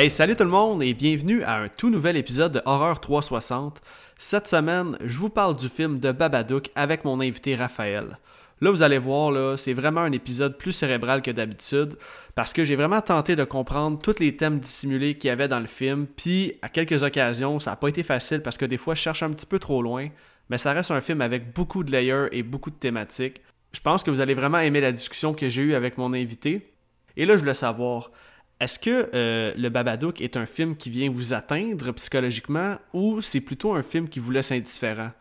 Hey, salut tout le monde et bienvenue à un tout nouvel épisode de Horreur 360. Cette semaine, je vous parle du film de Babadook avec mon invité Raphaël. Là, vous allez voir, c'est vraiment un épisode plus cérébral que d'habitude parce que j'ai vraiment tenté de comprendre tous les thèmes dissimulés qu'il y avait dans le film. Puis, à quelques occasions, ça n'a pas été facile parce que des fois, je cherche un petit peu trop loin. Mais ça reste un film avec beaucoup de layers et beaucoup de thématiques. Je pense que vous allez vraiment aimer la discussion que j'ai eue avec mon invité. Et là, je voulais savoir, est-ce que euh, Le Babadook est un film qui vient vous atteindre psychologiquement ou c'est plutôt un film qui vous laisse indifférent?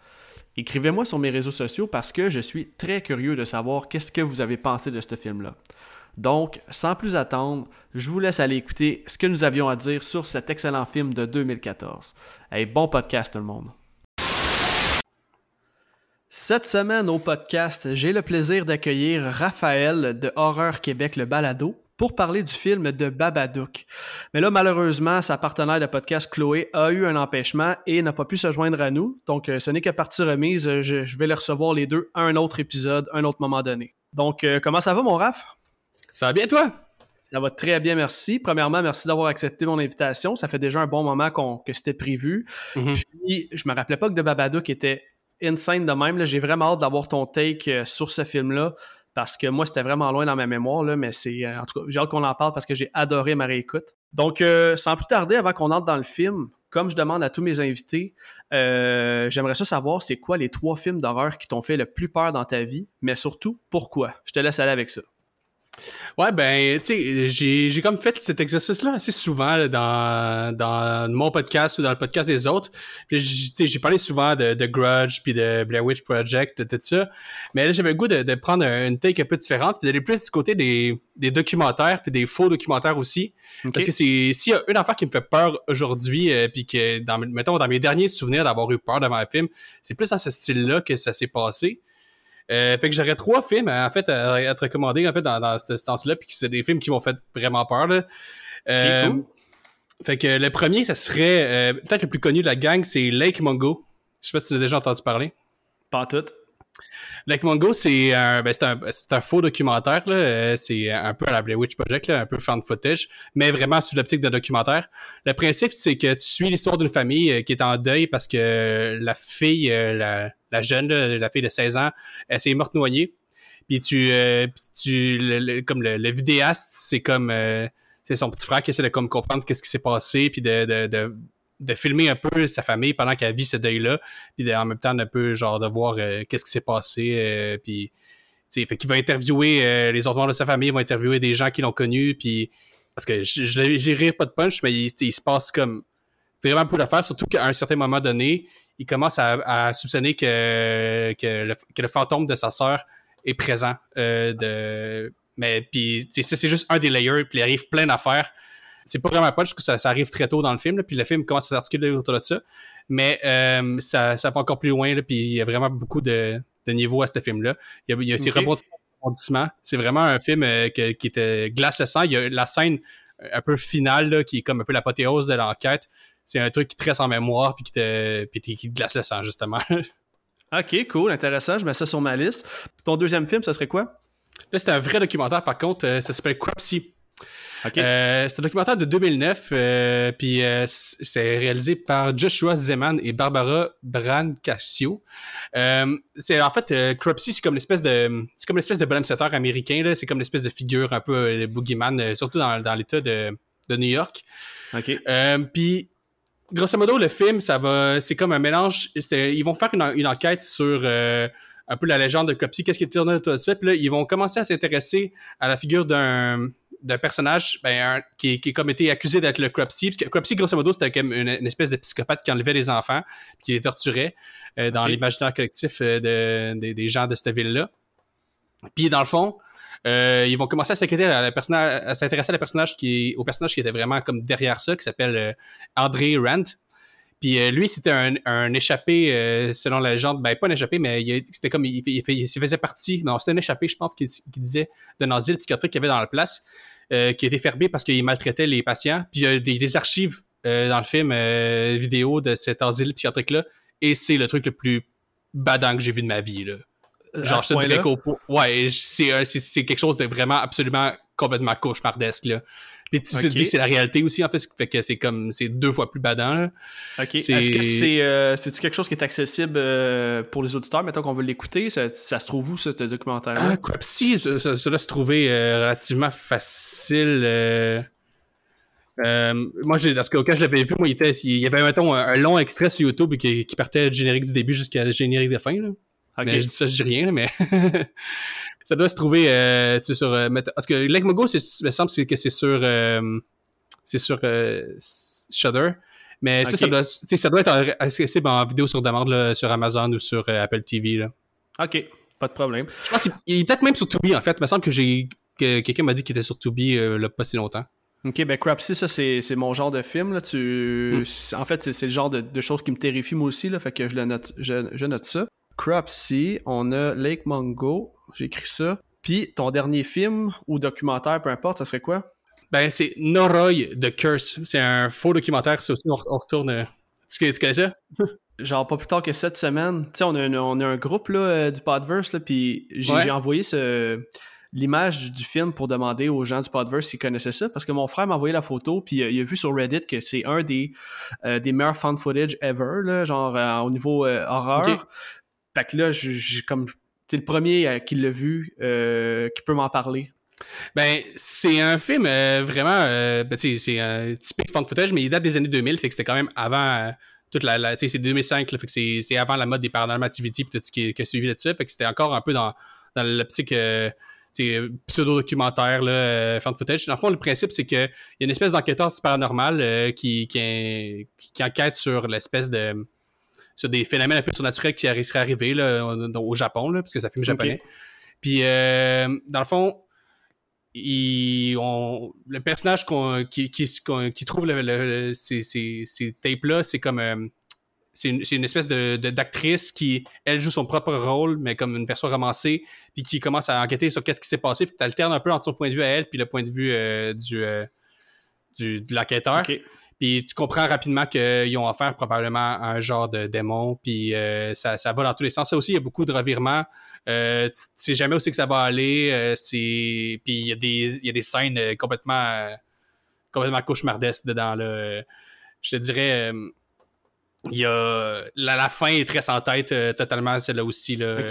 Écrivez-moi sur mes réseaux sociaux parce que je suis très curieux de savoir qu'est-ce que vous avez pensé de ce film-là. Donc, sans plus attendre, je vous laisse aller écouter ce que nous avions à dire sur cet excellent film de 2014. Hey, bon podcast tout le monde! Cette semaine au podcast, j'ai le plaisir d'accueillir Raphaël de Horreur Québec le Balado pour parler du film de Babadook. Mais là, malheureusement, sa partenaire de podcast, Chloé, a eu un empêchement et n'a pas pu se joindre à nous. Donc, euh, ce n'est que partie remise. Je, vais les recevoir les deux à un autre épisode, un autre moment donné. Donc, euh, comment ça va, mon Raph? Ça va bien, toi? Ça va très bien, merci. Premièrement, merci d'avoir accepté mon invitation. Ça fait déjà un bon moment que c'était prévu. Mm-hmm. Puis, je me rappelais pas que de Babadook était insane de même. J'ai vraiment hâte d'avoir ton take euh, sur ce film-là parce que moi, c'était vraiment loin dans ma mémoire, mais c'est. Euh, en tout cas, j'ai hâte qu'on en parle parce que j'ai adoré ma réécoute. Donc, euh, sans plus tarder, avant qu'on entre dans le film, comme je demande à tous mes invités, euh, j'aimerais ça savoir c'est quoi les trois films d'horreur qui t'ont fait le plus peur dans ta vie, mais surtout pourquoi? Je te laisse aller avec ça. Ouais, ben, tu sais, j'ai, j'ai comme fait cet exercice-là assez souvent dans, dans mon podcast ou dans le podcast des autres. Puis, tu sais, j'ai parlé souvent de, de Grudge, puis de Blair Witch Project, de tout ça. Mais là, j'avais le goût de, de, prendre une take un peu différente, puis d'aller plus du côté des, des documentaires, puis des faux documentaires aussi. Parce que c'est s'il y a une affaire qui me fait peur aujourd'hui, euh, puis que, dans, mettons, dans mes derniers souvenirs d'avoir eu peur devant un film, c'est plus dans ce style-là que ça s'est passé. Euh, fait que j'aurais trois films en fait à, te recommander en fait dans, dans ce sens-là, puis c'est des films qui m'ont fait vraiment peur. Là. Euh, Fait que le premier, ça serait euh, peut-être le plus connu de la gang, c'est Lake Mungo. Je sais pas si tu as déjà entendu parler. Pas tout. Lake Mungo, c'est un, ben, un, un, faux documentaire. Euh, c'est un peu à la Blair Witch Project, là, un peu fan footage, mais vraiment sous l'optique d'un documentaire. Le principe, c'est que tu suis l'histoire d'une famille euh, qui est en deuil parce que la fille, euh, la, la, jeune, la fille de 16 ans, elle s'est morte noyée. Puis tu, tu comme le, vidéaste, c'est comme c'est son petit frère qui essaie de comme comprendre qu'est-ce qui s'est passé, puis de, de, de de filmer un peu sa famille pendant qu'elle vit ce deuil-là, puis en même temps un peu genre de voir euh, qu'est-ce qui s'est passé, euh, puis fait qu'il va interviewer euh, les autres membres de sa famille, il va interviewer des gens qui l'ont connu, puis parce que je, je, rire pas de punch, mais il, se passe comme vraiment beaucoup d'affaires, surtout qu'à un certain moment donné, il commence à, soupçonner que, que, le, que le fantôme de sa sœur est présent. de, mais puis c'est juste un des layers, puis il arrive plein d'affaires c'est pas vraiment punch, que ça, ça, arrive très tôt dans le film, puis le film commence à s'articuler autour de ça. Mais euh, ça, ça va encore plus loin, puis il y a vraiment beaucoup de, de niveaux à ce film-là. Il y a, il y a aussi rebondissements. C'est vraiment un film euh, qui était glace le sang. Il y a la scène un peu finale, qui est comme un peu l'apothéose de l'enquête. C'est un truc qui te reste en mémoire, puis qui te, puis qui te glace le sang, justement. ok, cool, intéressant. Je mets ça sur ma liste. Ton deuxième film, ça serait quoi? Là, c'est un vrai documentaire, par contre. Euh, ça s'appelle Cropsy. Euh, c'est un documentaire de 2009, euh, puis euh, c'est réalisé par Joshua Zeman et Barbara Brancaccio. c'est en fait Cropsy, c'est comme l'espèce de c'est comme l'espèce de bonhomme américain là, c'est comme l'espèce de figure un peu de boogeyman, surtout dans, dans l'État de, de New York. Ok. puis grosso modo, le film, ça va, c'est comme un mélange. Ils vont faire une, une enquête sur un peu la légende de Cropsy, qu'est-ce qui est tourné autour de ça. Puis là, ils vont commencer à s'intéresser à la figure d'un d'un personnage ben, qui, qui est comme été accusé d'être le Cropsy. Parce que Cropsy, grosso modo, c'était comme une, espèce de psychopathe qui enlevait les enfants, qui les torturait euh, dans l'imaginaire collectif euh, de, des gens de cette ville-là. Puis dans le fond, euh, ils vont commencer à s'inquiéter à, à s'intéresser à la personnage qui, au personnage qui était vraiment comme derrière ça, qui s'appelle André Rand. Puis lui, c'était un, un, échappé, selon la légende, ben pas un échappé, mais c'était comme il, il, faisait partie, non, c'était un échappé, je pense, qui, disait d'un asile psychiatrique qu'il y avait dans la place. Euh, qui a été fermé parce qu'il maltraitait les patients. Puis il y a des, archives euh, dans le film euh, vidéo de cet asile psychiatrique-là. Et c'est le truc le plus badant que j'ai vu de ma vie. Là. Genre, je te dirais qu'au Ouais, c'est, c'est, quelque chose de vraiment absolument complètement cauchemardesque. Puis tu te dis que c'est la réalité aussi, en fait, fait que c'est comme, c'est deux fois plus badant. Là. OK. Est-ce que c'est euh, quelque chose qui est accessible euh, pour les auditeurs, mettons qu'on veut l'écouter? Ça, ça, se trouve où, ce, documentaire-là? Ah, quoi, si, ça, doit se trouver euh, relativement facile. Euh, moi, j'ai, parce qu'au cas je l'avais vu, moi, il, était, il y avait, mettons, un, long extrait sur YouTube qui, qui partait du générique du début jusqu'à générique de fin. Là. Mais je dis ça, je dis rien, mais ça doit se trouver euh, sur. Euh, parce que Lake Mogo, c'est, me semble que c'est sur. Euh, c'est sur euh, Shudder. Mais ça, ça doit, ça doit être accessible en vidéo sur demande là, sur Amazon ou sur Apple TV. Là. Ok, pas de problème. Je pense qu'il est peut-être même sur Tubi en fait. Il me semble que j'ai que quelqu'un m'a dit qu'il était sur Tubi là, pas si longtemps. Ok, ben Crapsy, ça c'est, mon genre de film. Là. Tu... Hmm. En fait, c'est, le genre de, de, choses qui me terrifient moi aussi. Là, fait que je, le note, je, je note ça. Cropsy, on a Lake Mungo, j'ai écrit ça. Puis ton dernier film ou documentaire, peu importe, ça serait quoi? Ben, c'est Noroi The Curse. C'est un faux documentaire, ça aussi, on, retourne. Euh, tu, connais ça? Genre, pas plus tard que cette semaine. Tu sais, on, a un groupe là, euh, du Podverse, là, puis j'ai envoyé ce l'image du film pour demander aux gens du Podverse s'ils connaissaient ça, parce que mon frère m'a envoyé la photo, puis euh, il a vu sur Reddit que c'est un des, des meilleurs fan footage ever, là, genre au niveau horreur. Fait que là, j'ai comme. T'es le premier euh, qui l'a vu, euh, qui peut m'en parler. Ben, c'est un film euh, vraiment. ben, c'est un typique fan footage, mais il date des années 2000, fait que c'était quand même avant toute la. c'est 2005, fait que c'est avant la mode des paranormal activity puis tout ce qui, qui, a suivi de ça. Fait que c'était encore un peu dans, dans l'optique pseudo-documentaire, là, fan footage. Dans le fond, le principe, c'est qu'il y a une espèce d'enquêteur paranormal qui, qui, enquête sur l'espèce de sur des phénomènes un peu surnaturels qui seraient arrivés là, au Japon, là, parce que ça film japonais. Puis, euh, dans le fond, le personnage qui, qui, trouve le, ces, ces, tapes-là, c'est comme. Euh, c'est une, espèce de, d'actrice qui, elle, joue son propre rôle, mais comme une version romancée, puis qui commence à enquêter sur qu'est-ce qui s'est passé. Puis tu alternes un peu entre son point de vue à elle, puis le point de vue euh, du, du, de l'enquêteur. Puis tu comprends rapidement qu'ils ont affaire probablement à un genre de démon, puis euh, ça, ça va dans tous les sens. Ça aussi, il y a beaucoup de revirements. Euh, tu sais jamais où c'est que ça va aller. Euh, c'est puis il y a des il y a des scènes euh, complètement complètement cauchemardesques dedans là. Je te dirais il y a la, fin est très sans tête totalement celle-là aussi là.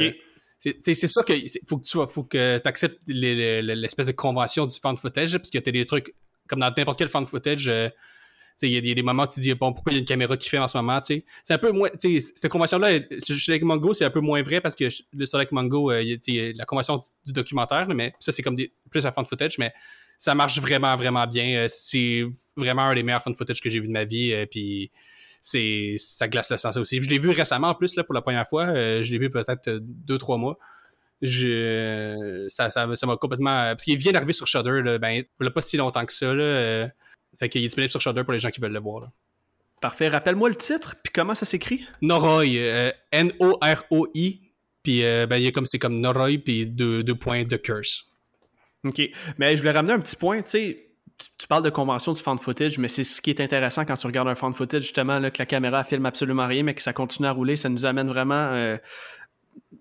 C'est sûr que faut que tu faut que acceptes l'espèce de convention du fan footage parce que tu as des trucs comme dans n'importe quel fan footage il y, a des moments où tu dis, bon, pourquoi il y a une caméra qui filme en ce moment, tu sais. C'est un peu moins, tu sais, cette convention-là, Lake Mongo, c'est un peu moins vrai parce que le Lake Mongo, euh, la convention du documentaire, mais ça, c'est comme plus un fan footage, mais ça marche vraiment, vraiment bien. Euh, c'est vraiment un des meilleurs fan footage que j'ai vu de ma vie, euh, puis c'est, ça glace le sens aussi. Je l'ai vu récemment, en plus, là, pour la première fois. je l'ai vu peut-être deux, trois mois. Je, ça, ça, ça m'a complètement, parce qu'il vient d'arriver sur Shudder, là, ben, il a pas si longtemps que ça, là. Fait qu'il est disponible sur Shudder pour les gens qui veulent le voir. Parfait. Rappelle-moi le titre, puis comment ça s'écrit? Noroi. Euh, N-O-R-O-I. Puis euh, ben, il y a comme, c'est comme Noroi, puis deux, points de curse. OK. Mais je voulais ramener un petit point, tu sais. Tu, parles de convention du fan footage, mais c'est ce qui est intéressant quand tu regardes un fan footage, justement, là, que la caméra filme absolument rien, mais que ça continue à rouler. Ça nous amène vraiment euh,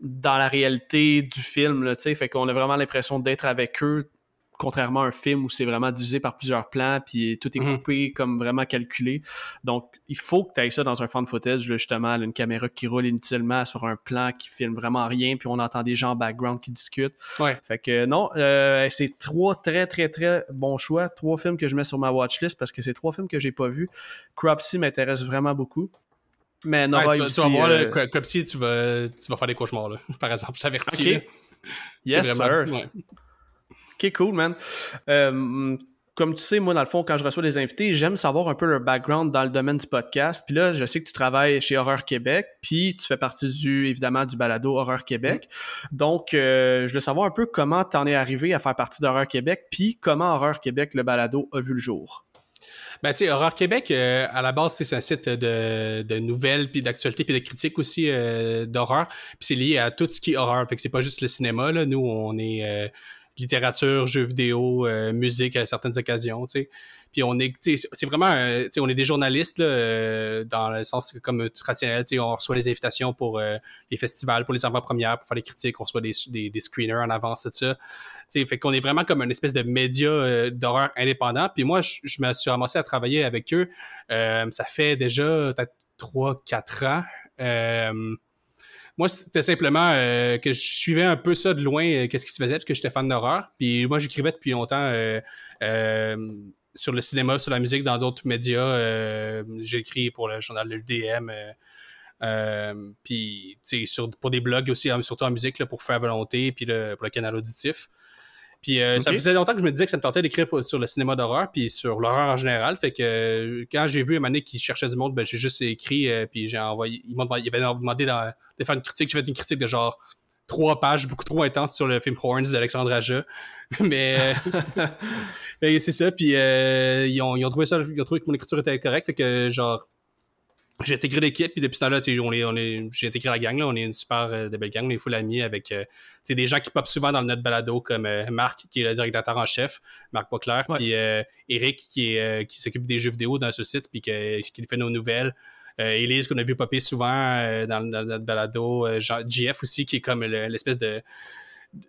dans la réalité du film, là, tu sais. Fait qu'on a vraiment l'impression d'être avec eux contrairement à un film où c'est vraiment divisé par plusieurs plans, puis tout est mhm. coupé comme vraiment calculé. Donc, il faut que tu aies ça dans un fan footage, justement, une caméra qui roule inutilement sur un plan qui filme vraiment rien, puis on entend des gens en background qui discutent. Ouais. Fait que non, euh, c'est trois très, très, très bons choix. Trois films que je mets sur ma watchlist parce que c'est trois films que j'ai pas vus. Cropsy m'intéresse vraiment beaucoup. Mais non, tu, vas voir, euh... Cropsy, tu vas, tu vas faire des cauchemars, là, par exemple, je t'avertis. Yes, sir. Cool, man. Euh, comme tu sais, moi, dans le fond, quand je reçois des invités, j'aime savoir un peu leur background dans le domaine du podcast. Puis là, je sais que tu travailles chez Horreur Québec, puis tu fais partie du, évidemment, du balado Horreur Québec. Donc, euh, je veux savoir un peu comment tu en es arrivé à faire partie d'Horreur Québec, puis comment Horreur Québec, le balado, a vu le jour. Ben, tu sais, Horreur Québec, euh, à la base, c'est un site de, de nouvelles, puis d'actualité, puis de critiques aussi d'horreur. Puis c'est lié à tout ce qui est horreur. Fait que c'est pas juste le cinéma, là. Nous, on est littérature, jeux vidéo, euh, musique à certaines occasions, tu sais. Puis on est, c'est vraiment, euh, tu sais, on est des journalistes là, euh, dans le sens comme traditionnel, tu sais, on reçoit les invitations pour les festivals, pour les avant-premières, pour faire des critiques, on reçoit des, des, des screeners en avance, tout ça. Tu sais, fait qu'on est vraiment comme une espèce de média d'horreur indépendant. Puis moi, je, me suis ramassé à travailler avec eux. ça fait déjà peut-être 3-4 ans. Euh, moi, c'était simplement euh, que je suivais un peu ça de loin, euh, qu'est-ce qui se faisait, parce que j'étais fan d'horreur. Puis moi, j'écrivais depuis longtemps sur le cinéma, sur la musique, dans d'autres médias. J'ai écrit pour le journal de l'UDM. puis, sur, pour des blogs aussi, hein, surtout en musique, là, pour faire volonté, puis pour le canal auditif. Puis euh, ça faisait longtemps que je me disais que ça me tentait d'écrire sur le cinéma d'horreur, puis sur l'horreur en général. Fait que euh, quand j'ai vu Emané qui cherchait du monde, ben, j'ai juste écrit, euh, puis j'ai envoyé. Il m'avait demandé de faire une critique. J'ai fait une critique de genre trois pages, beaucoup trop intense sur le film Horns d'Alexandre Aja. Mais, c'est ça. Puis ils, ont, ils, ont, trouvé ça, ils ont trouvé que mon écriture était correcte. Fait que genre j'ai intégré l'équipe, puis depuis ce temps-là, on est, on est, j'ai intégré la gang, là, on est une super euh, de belle gang, on est full amis avec euh, des gens qui popent souvent dans notre balado, comme euh, Marc, qui est le directeur en chef, Marc Poclair, puis Eric, qui, est, qui s'occupe des jeux vidéo dans ce site, puis qui fait nos nouvelles. Elise, qu'on a vu popper souvent dans, dans, notre balado. JF aussi, qui est comme l'espèce de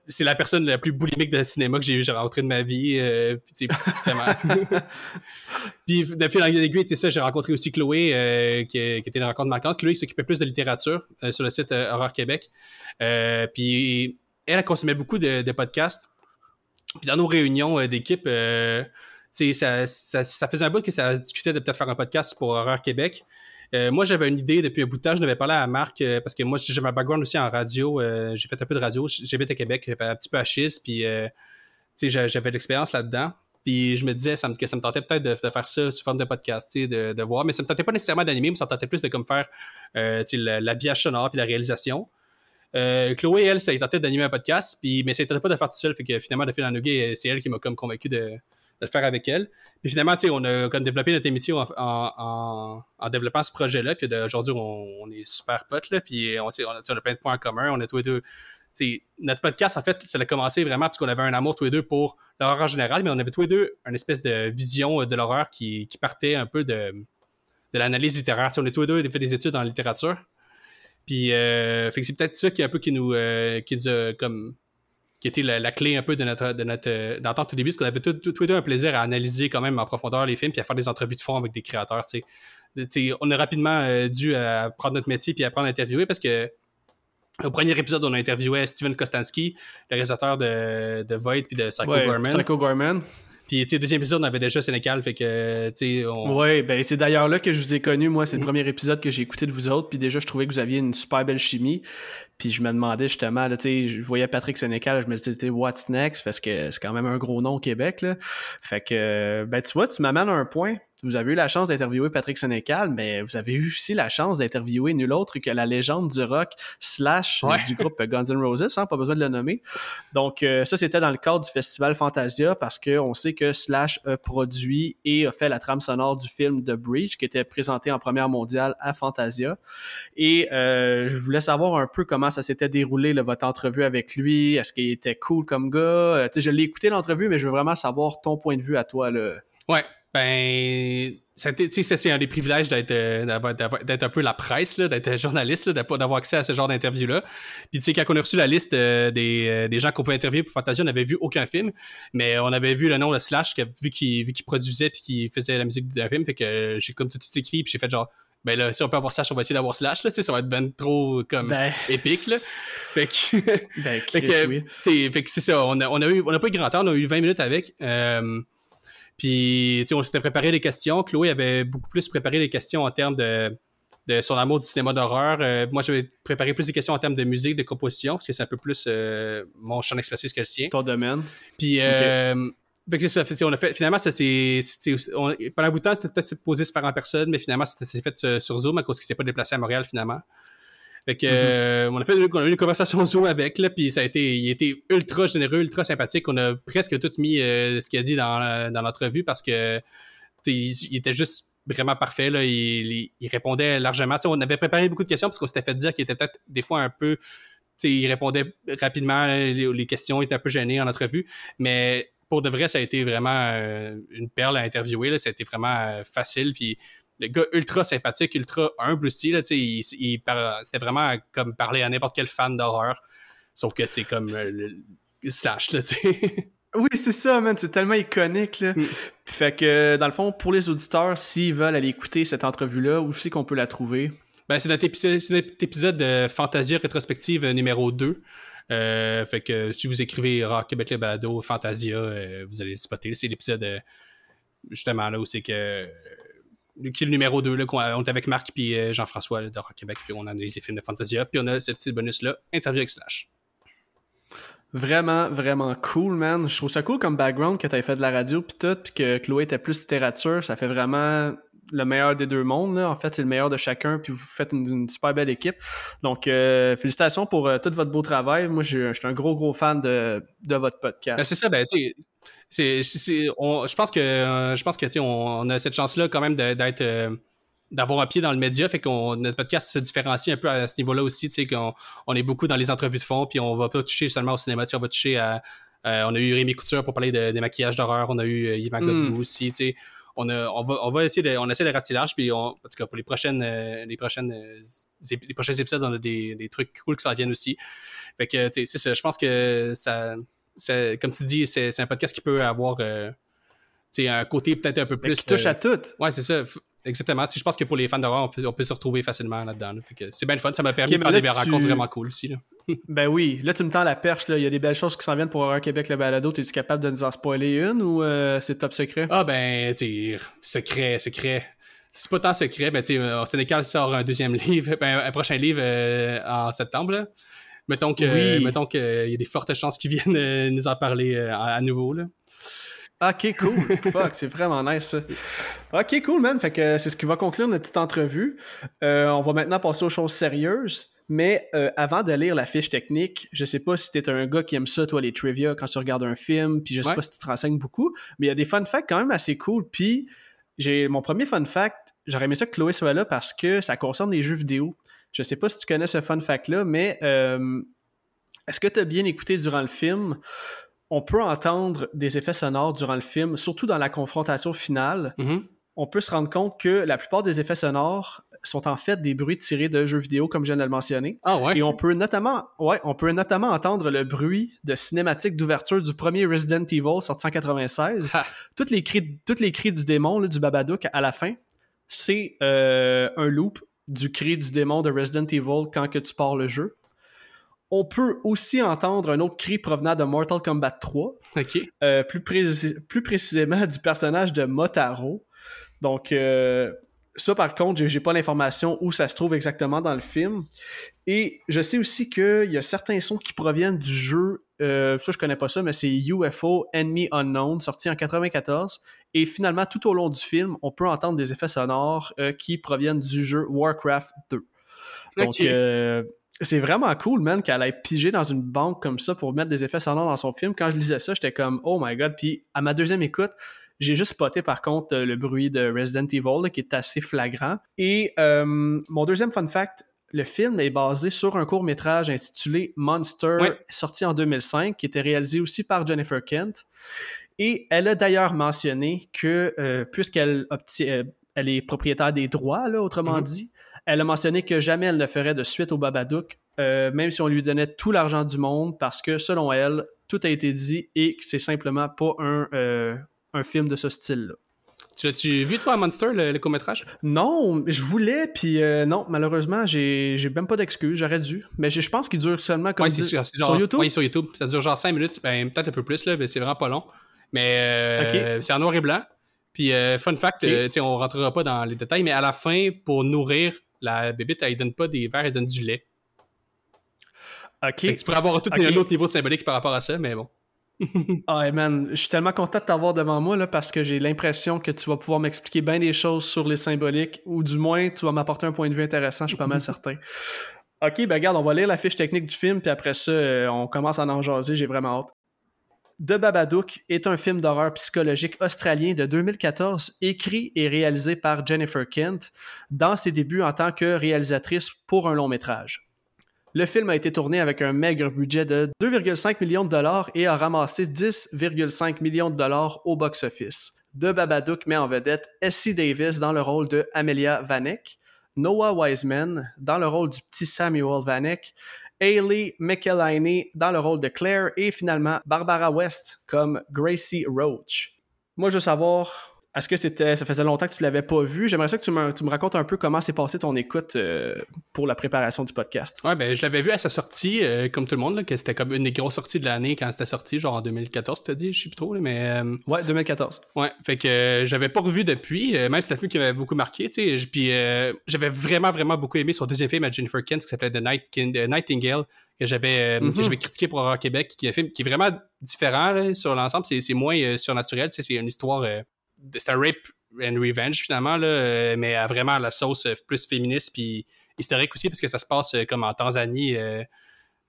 c'est la personne la plus boulimique de cinéma que j'ai rencontré de ma vie. Euh, puis, puis depuis l'aiguille, c'est ça, j'ai rencontré aussi Chloé, euh, qui, était une rencontre marquante. Chloé s'occupait plus de littérature euh, sur le site Horror Québec. puis elle, a consommé beaucoup de, podcasts. Puis dans nos réunions d'équipe, ça, ça, ça, faisait un bout que ça discutait de peut-être faire un podcast pour Horreur Québec. Euh, moi, j'avais une idée depuis un bout de temps. Je n'avais parlé à Marc euh, parce que moi, j'ai ma background aussi en radio. Euh, j'ai fait un peu de radio. J'habite à Québec, un petit peu à Chis, puis j'avais de l'expérience là-dedans. Puis je me disais que ça me tentait peut-être de, faire ça sous forme de podcast, de, de voir. Mais ça me tentait pas nécessairement d'animer, mais ça me tentait plus de comme faire l'habillage sonore puis la réalisation. Chloé, elle, ça tentait d'animer un podcast, puis, mais ça tentait pas de faire tout seul. Fait que finalement, de fil en c'est elle qui m'a comme convaincu de, de le faire avec elle. Puis finalement, on a comme développé notre émission en, développant ce projet-là. Puis aujourd'hui, on, est super potes, là. Puis on, a, plein de points en commun. On a tous les deux. notre podcast, en fait, ça a commencé vraiment parce qu'on avait un amour tous les deux pour l'horreur en général, mais on avait tous les deux une espèce de vision de l'horreur qui, partait un peu de, l'analyse littéraire. on est tous les deux fait des études en littérature. Puis, euh, c'est peut-être ça qui un peu qui nous, euh, qui nous a comme qui était la, clé un peu de notre de notre euh, d'entente au début, parce qu'on avait tous les deux un plaisir à analyser quand même en profondeur les films, puis à faire des entrevues de fond avec des créateurs. on a rapidement euh, dû euh, prendre notre métier puis apprendre à interviewer parce que au premier épisode, on a interviewé Steven Kostansky, le réalisateur de, de Void puis de Psycho ouais, Psycho Gorman. Puis, tu sais, deuxième épisode, on avait déjà Sénécal, fait que, tu sais, on... Ouais, ben c'est d'ailleurs là que je vous ai connu, moi, c'est le premier épisode que j'ai écouté de vous autres, puis déjà, je trouvais que vous aviez une super belle chimie, puis je me demandais justement, tu sais, je voyais Patrick Sénécal, je me disais, what's next, parce que c'est quand même un gros nom au Québec, là. Fait que, ben tu vois, tu m'amènes un point, vous avez eu la chance d'interviewer Patrick Sénécal, mais vous avez eu aussi la chance d'interviewer nul autre que la légende du rock slash du groupe Guns N' Roses, hein, pas besoin de le nommer. Donc euh, ça, c'était dans le cadre du festival Fantasia parce qu'on sait que Slash a produit et a fait la trame sonore du film The Breach qui était présenté en première mondiale à Fantasia. Et euh, je voulais savoir un peu comment ça s'était déroulé, votre entrevue avec lui. Est-ce qu'il était cool comme gars? Euh, je l'ai écouté l'entrevue, mais je veux vraiment savoir ton point de vue à toi. Là. Ouais, ben, c'est un des privilèges d'être euh, d'être un peu la presse, d'être journaliste, d'avoir accès à ce genre d'interview-là. Puis, tu sais, quand on a reçu la liste euh, des, euh, des, gens qu'on pouvait interviewer pour Fantasia, on n'avait vu aucun film, mais on avait vu le nom de Slash, vu qu'il produisait puis qu'il faisait la musique d'un film. Fait que j'ai comme tout, tout écrit, puis j'ai fait genre, ben là, si on peut avoir Slash, on va essayer d'avoir Slash, là, ça va être ben trop comme ben, épique, là. Fait que, ben, fait que, oui. fait que c'est ça, on a, on a eu, on a pas eu grand temps, on a eu 20 minutes avec. Euh, puis, tu sais, on s'était préparé les questions. Chloé avait beaucoup plus préparé les questions en termes de, de son amour du cinéma d'horreur. Euh, moi, j'avais préparé plus des questions en termes de musique, de composition, parce que c'est un peu plus euh, mon champ d'expertise que le sien. Ton domaine. Puis, euh, c'est ça, on a fait, finalement, ça c'est, pendant un bout de temps, c'était peut-être posé se faire en personne, mais finalement, c'était fait sur Zoom à cause qu'il s'est pas déplacé à Montréal, finalement. Fait que, mm-hmm. on a fait on a eu une conversation Zoom avec, là, puis ça a été, il a été ultra généreux, ultra sympathique. On a presque tout mis euh, ce qu'il a dit dans, dans l'entrevue parce que, il, était juste vraiment parfait, là. Il, il, répondait largement. on avait préparé beaucoup de questions parce qu'on s'était fait dire qu'il était peut-être des fois un peu il répondait rapidement, les, questions, il était un peu gêné en entrevue, mais pour de vrai, ça a été vraiment euh, une perle à interviewer. Là. Ça a été vraiment euh, facile. Puis le gars ultra sympathique, ultra humble aussi. Là, il, c'était vraiment comme parler à n'importe quel fan d'horreur. Sauf que c'est comme euh, le slash, là, tu sais. Oui, c'est ça, man. C'est tellement iconique, là. Mm. Fait que, dans le fond, pour les auditeurs, s'ils veulent aller écouter cette entrevue-là, où c'est qu'on peut la trouver? Ben, c'est notre, épisode, de Fantasia rétrospective numéro 2. Euh, fait que si vous écrivez Rock Québec le balado Fantasia, euh, vous allez le spotter. C'est l'épisode euh, justement là où c'est que qui est le numéro 2 là, on est avec Marc et Jean-François de Rock Québec, puis on a les films de Fantasia, puis on a ce petit bonus là, interview avec Slash. Vraiment, vraiment cool, man. Je trouve ça cool comme background que tu fait de la radio puis tout, puis que Chloé était plus littérature. Ça fait vraiment le meilleur des deux mondes. En fait, c'est le meilleur de chacun, puis vous faites une, super belle équipe. Donc, euh, félicitations pour euh, tout votre beau travail. Moi, je, suis un gros, gros fan de, votre podcast. Ben, c'est ça, ben, tu sais, je pense que, euh, je pense que, on, a cette chance-là quand même d'être d'avoir un pied dans le média, fait que notre podcast se différencie un peu à ce niveau-là aussi, tu sais, qu'on on est beaucoup dans les entrevues de fond, puis on va pas toucher seulement au cinéma, on va toucher à, on a eu Rémi Couture pour parler des maquillages d'horreur, on a eu Yvan mm. aussi, tu sais, on, va, on va essayer de, on essaie de ratisser large, puis on, en tout cas, pour les prochaines, euh, les prochaines, euh, les prochains épisodes, on a des, des trucs cool qui s'en viennent aussi. Fait que, tu sais, c'est ça. Je pense que ça, comme tu dis, c'est un podcast qui peut avoir, euh, c'est un côté peut-être un peu plus. Qui touche à tout. Ouais, c'est ça. Exactement. je pense que pour les fans d'horreur, on peut, se retrouver facilement là-dedans. c'est bien le fun. Ça m'a permis de faire des rencontres vraiment cool aussi. ben oui. Là, tu me tends la perche. Là. Il y a des belles choses qui s'en viennent pour Horror Québec, le balado. Es-tu capable de nous en spoiler une ou euh, c'est top secret? Ah ben, tu secret, secret. C'est pas tant secret, mais tu sais, euh, Sénécal sort un deuxième livre, ben, un prochain livre euh, en septembre. Mettons que, oui. mettons qu'il y a des fortes chances qu'ils viennent nous en parler à nouveau. Là. Ok, cool. Fuck, c'est vraiment nice ça. Ok, cool, man. Fait que c'est ce qui va conclure notre petite entrevue. Euh, on va maintenant passer aux choses sérieuses. Mais euh, avant de lire la fiche technique, je sais pas si t'es un gars qui aime ça, toi, les trivia, quand tu regardes un film, puis je sais pas si tu te renseignes beaucoup, mais il y a des fun facts quand même assez cool. Puis j'ai mon premier fun fact, j'aurais aimé ça que Chloé soit là parce que ça concerne les jeux vidéo. Je sais pas si tu connais ce fun fact-là, mais euh, est-ce que tu as bien écouté durant le film? On peut entendre des effets sonores durant le film, surtout dans la confrontation finale. Mm-hmm. On peut se rendre compte que la plupart des effets sonores sont en fait des bruits tirés de jeux vidéo, comme je viens de le mentionner. Ah ouais? Et on peut notamment, ouais, on peut notamment entendre le bruit de cinématique d'ouverture du premier Resident Evil sorti en 96. Toutes les cris, toutes les cris du démon, du Babadook à la fin, c'est euh, un loop du cri du démon de Resident Evil quand que tu pars le jeu. On peut aussi entendre un autre cri provenant de Mortal Kombat 3. Euh, plus, plus, précisément du personnage de Motaro. Donc, euh, ça, par contre, j'ai pas l'information où ça se trouve exactement dans le film. Et je sais aussi qu'il y a certains sons qui proviennent du jeu. Euh, ça, je connais pas ça, mais c'est UFO Enemy Unknown, sorti en 94. Et finalement, tout au long du film, on peut entendre des effets sonores qui proviennent du jeu Warcraft 2. Donc, c'est vraiment cool, man, qu'elle ait pigé dans une banque comme ça pour mettre des effets sonores dans son film. Quand je lisais ça, j'étais comme, oh my god. Puis à ma deuxième écoute, j'ai juste spoté par contre euh, le bruit de Resident Evil qui est assez flagrant. Et euh, mon deuxième fun fact, le film est basé sur un court métrage intitulé Monster, sorti en 2005, qui était réalisé aussi par Jennifer Kent. Et elle a d'ailleurs mentionné que, euh, puisqu'elle elle est propriétaire des droits, là, autrement mm-hmm. dit, elle a mentionné que jamais elle ne ferait de suite au Babadook, euh, même si on lui donnait tout l'argent du monde, parce que selon elle, tout a été dit et que c'est simplement pas un, euh, un film de ce style-là. Tu l'as-tu vu, toi, Monster, le, court-métrage? Non, je voulais, puis euh, non, malheureusement, j'ai même pas d'excuses, j'aurais dû. Mais je pense qu'il dure seulement comme sur YouTube. Oui, sur YouTube. Ça dure genre 5 minutes, ben, peut-être un peu plus, là, mais c'est vraiment pas long. Mais c'est en noir et blanc. Puis, fun fact, okay. on rentrera pas dans les détails, mais à la fin, pour nourrir la bébite, elle, donne pas des verres, elle donne du lait. OK. tu pourrais avoir tout un autre niveau de symbolique par rapport à ça, mais bon. ah, man, je suis tellement content de t'avoir devant moi là, parce que j'ai l'impression que tu vas pouvoir m'expliquer bien des choses sur les symboliques, ou du moins, tu vas m'apporter un point de vue intéressant, je suis pas mal certain. Ok, ben regarde, on va lire la fiche technique du film, puis après ça, euh, on commence à en jaser, j'ai vraiment hâte. The Babadook est un film d'horreur psychologique australien de 2014 écrit et réalisé par Jennifer Kent dans ses débuts en tant que réalisatrice pour un long métrage. Le film a été tourné avec un maigre budget de 2,5 millions de dollars et a ramassé 10,5 millions de dollars au box-office. De Babadook met en vedette Essie Davis dans le rôle de Amelia Vanek, Noah Wiseman dans le rôle du petit Samuel Vanek, Hayley McElhinney dans le rôle de Claire et finalement Barbara West comme Gracie Roach. Moi, je veux savoir, est-ce que c'était, ça faisait longtemps que tu l'avais pas vu? J'aimerais ça que tu me, tu me racontes un peu comment s'est passé ton écoute euh, pour la préparation du podcast. Ouais, ben je l'avais vu à sa sortie, euh, comme tout le monde, là, que c'était comme une des grosses sorties de l'année quand c'était sorti, genre en 2014, tu as dit, je sais plus trop, mais... Euh, ouais, 2014. Ouais, fait que j'avais pas revu depuis, même si c'était un film qui m'avait beaucoup marqué, tu sais, puis j'avais vraiment, vraiment beaucoup aimé son deuxième film à Jennifer Kent qui s'appelait The Night Nightingale, que j'avais mm-hmm. j'avais critiqué pour Horror Québec, qui est un film qui est vraiment différent sur l'ensemble, c'est moins surnaturel, tu sais, c'est une histoire c'est un rape and revenge finalement là, euh, mais à vraiment la sauce euh, plus féministe puis historique aussi parce que ça se passe euh, comme en Tanzanie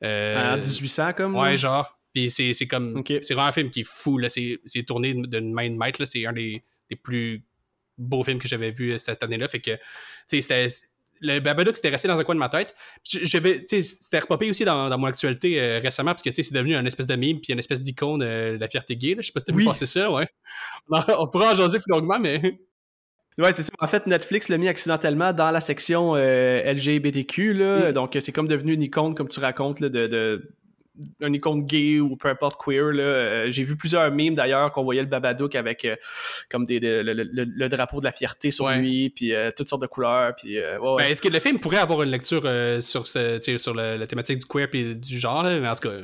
en 1800 comme ouais genre. Puis c'est, comme c'est vraiment un film qui est fou là. C'est, c'est tourné d'une main de maître là. C'est un des, des plus beaux films que j'avais vu cette année là fait que tu sais c'était le Babadook c'était resté dans un coin de ma tête. J'avais, c'était repopé aussi dans, dans, mon actualité euh, récemment parce que c'est devenu une espèce de meme puis une espèce d'icône euh, de la fierté gay. Je sais pas si t'as vu passer ça, ouais. On, pourra en jaser plus longuement, mais. Ouais, c'est ça. En fait, Netflix l'a mis accidentellement dans la section euh, LGBTQ, là. Mm. Donc, c'est comme devenu une icône, comme tu racontes, là, de, de, un icône gay ou peu importe queer. Là. Euh, j'ai vu plusieurs memes d'ailleurs qu'on voyait le Babadook avec euh, comme des, le, drapeau de la fierté sur lui, puis euh, toutes sortes de couleurs. Puis, ben, est-ce que le film pourrait avoir une lecture sur, ce, sur la thématique du queer et du genre? Mais en tout cas,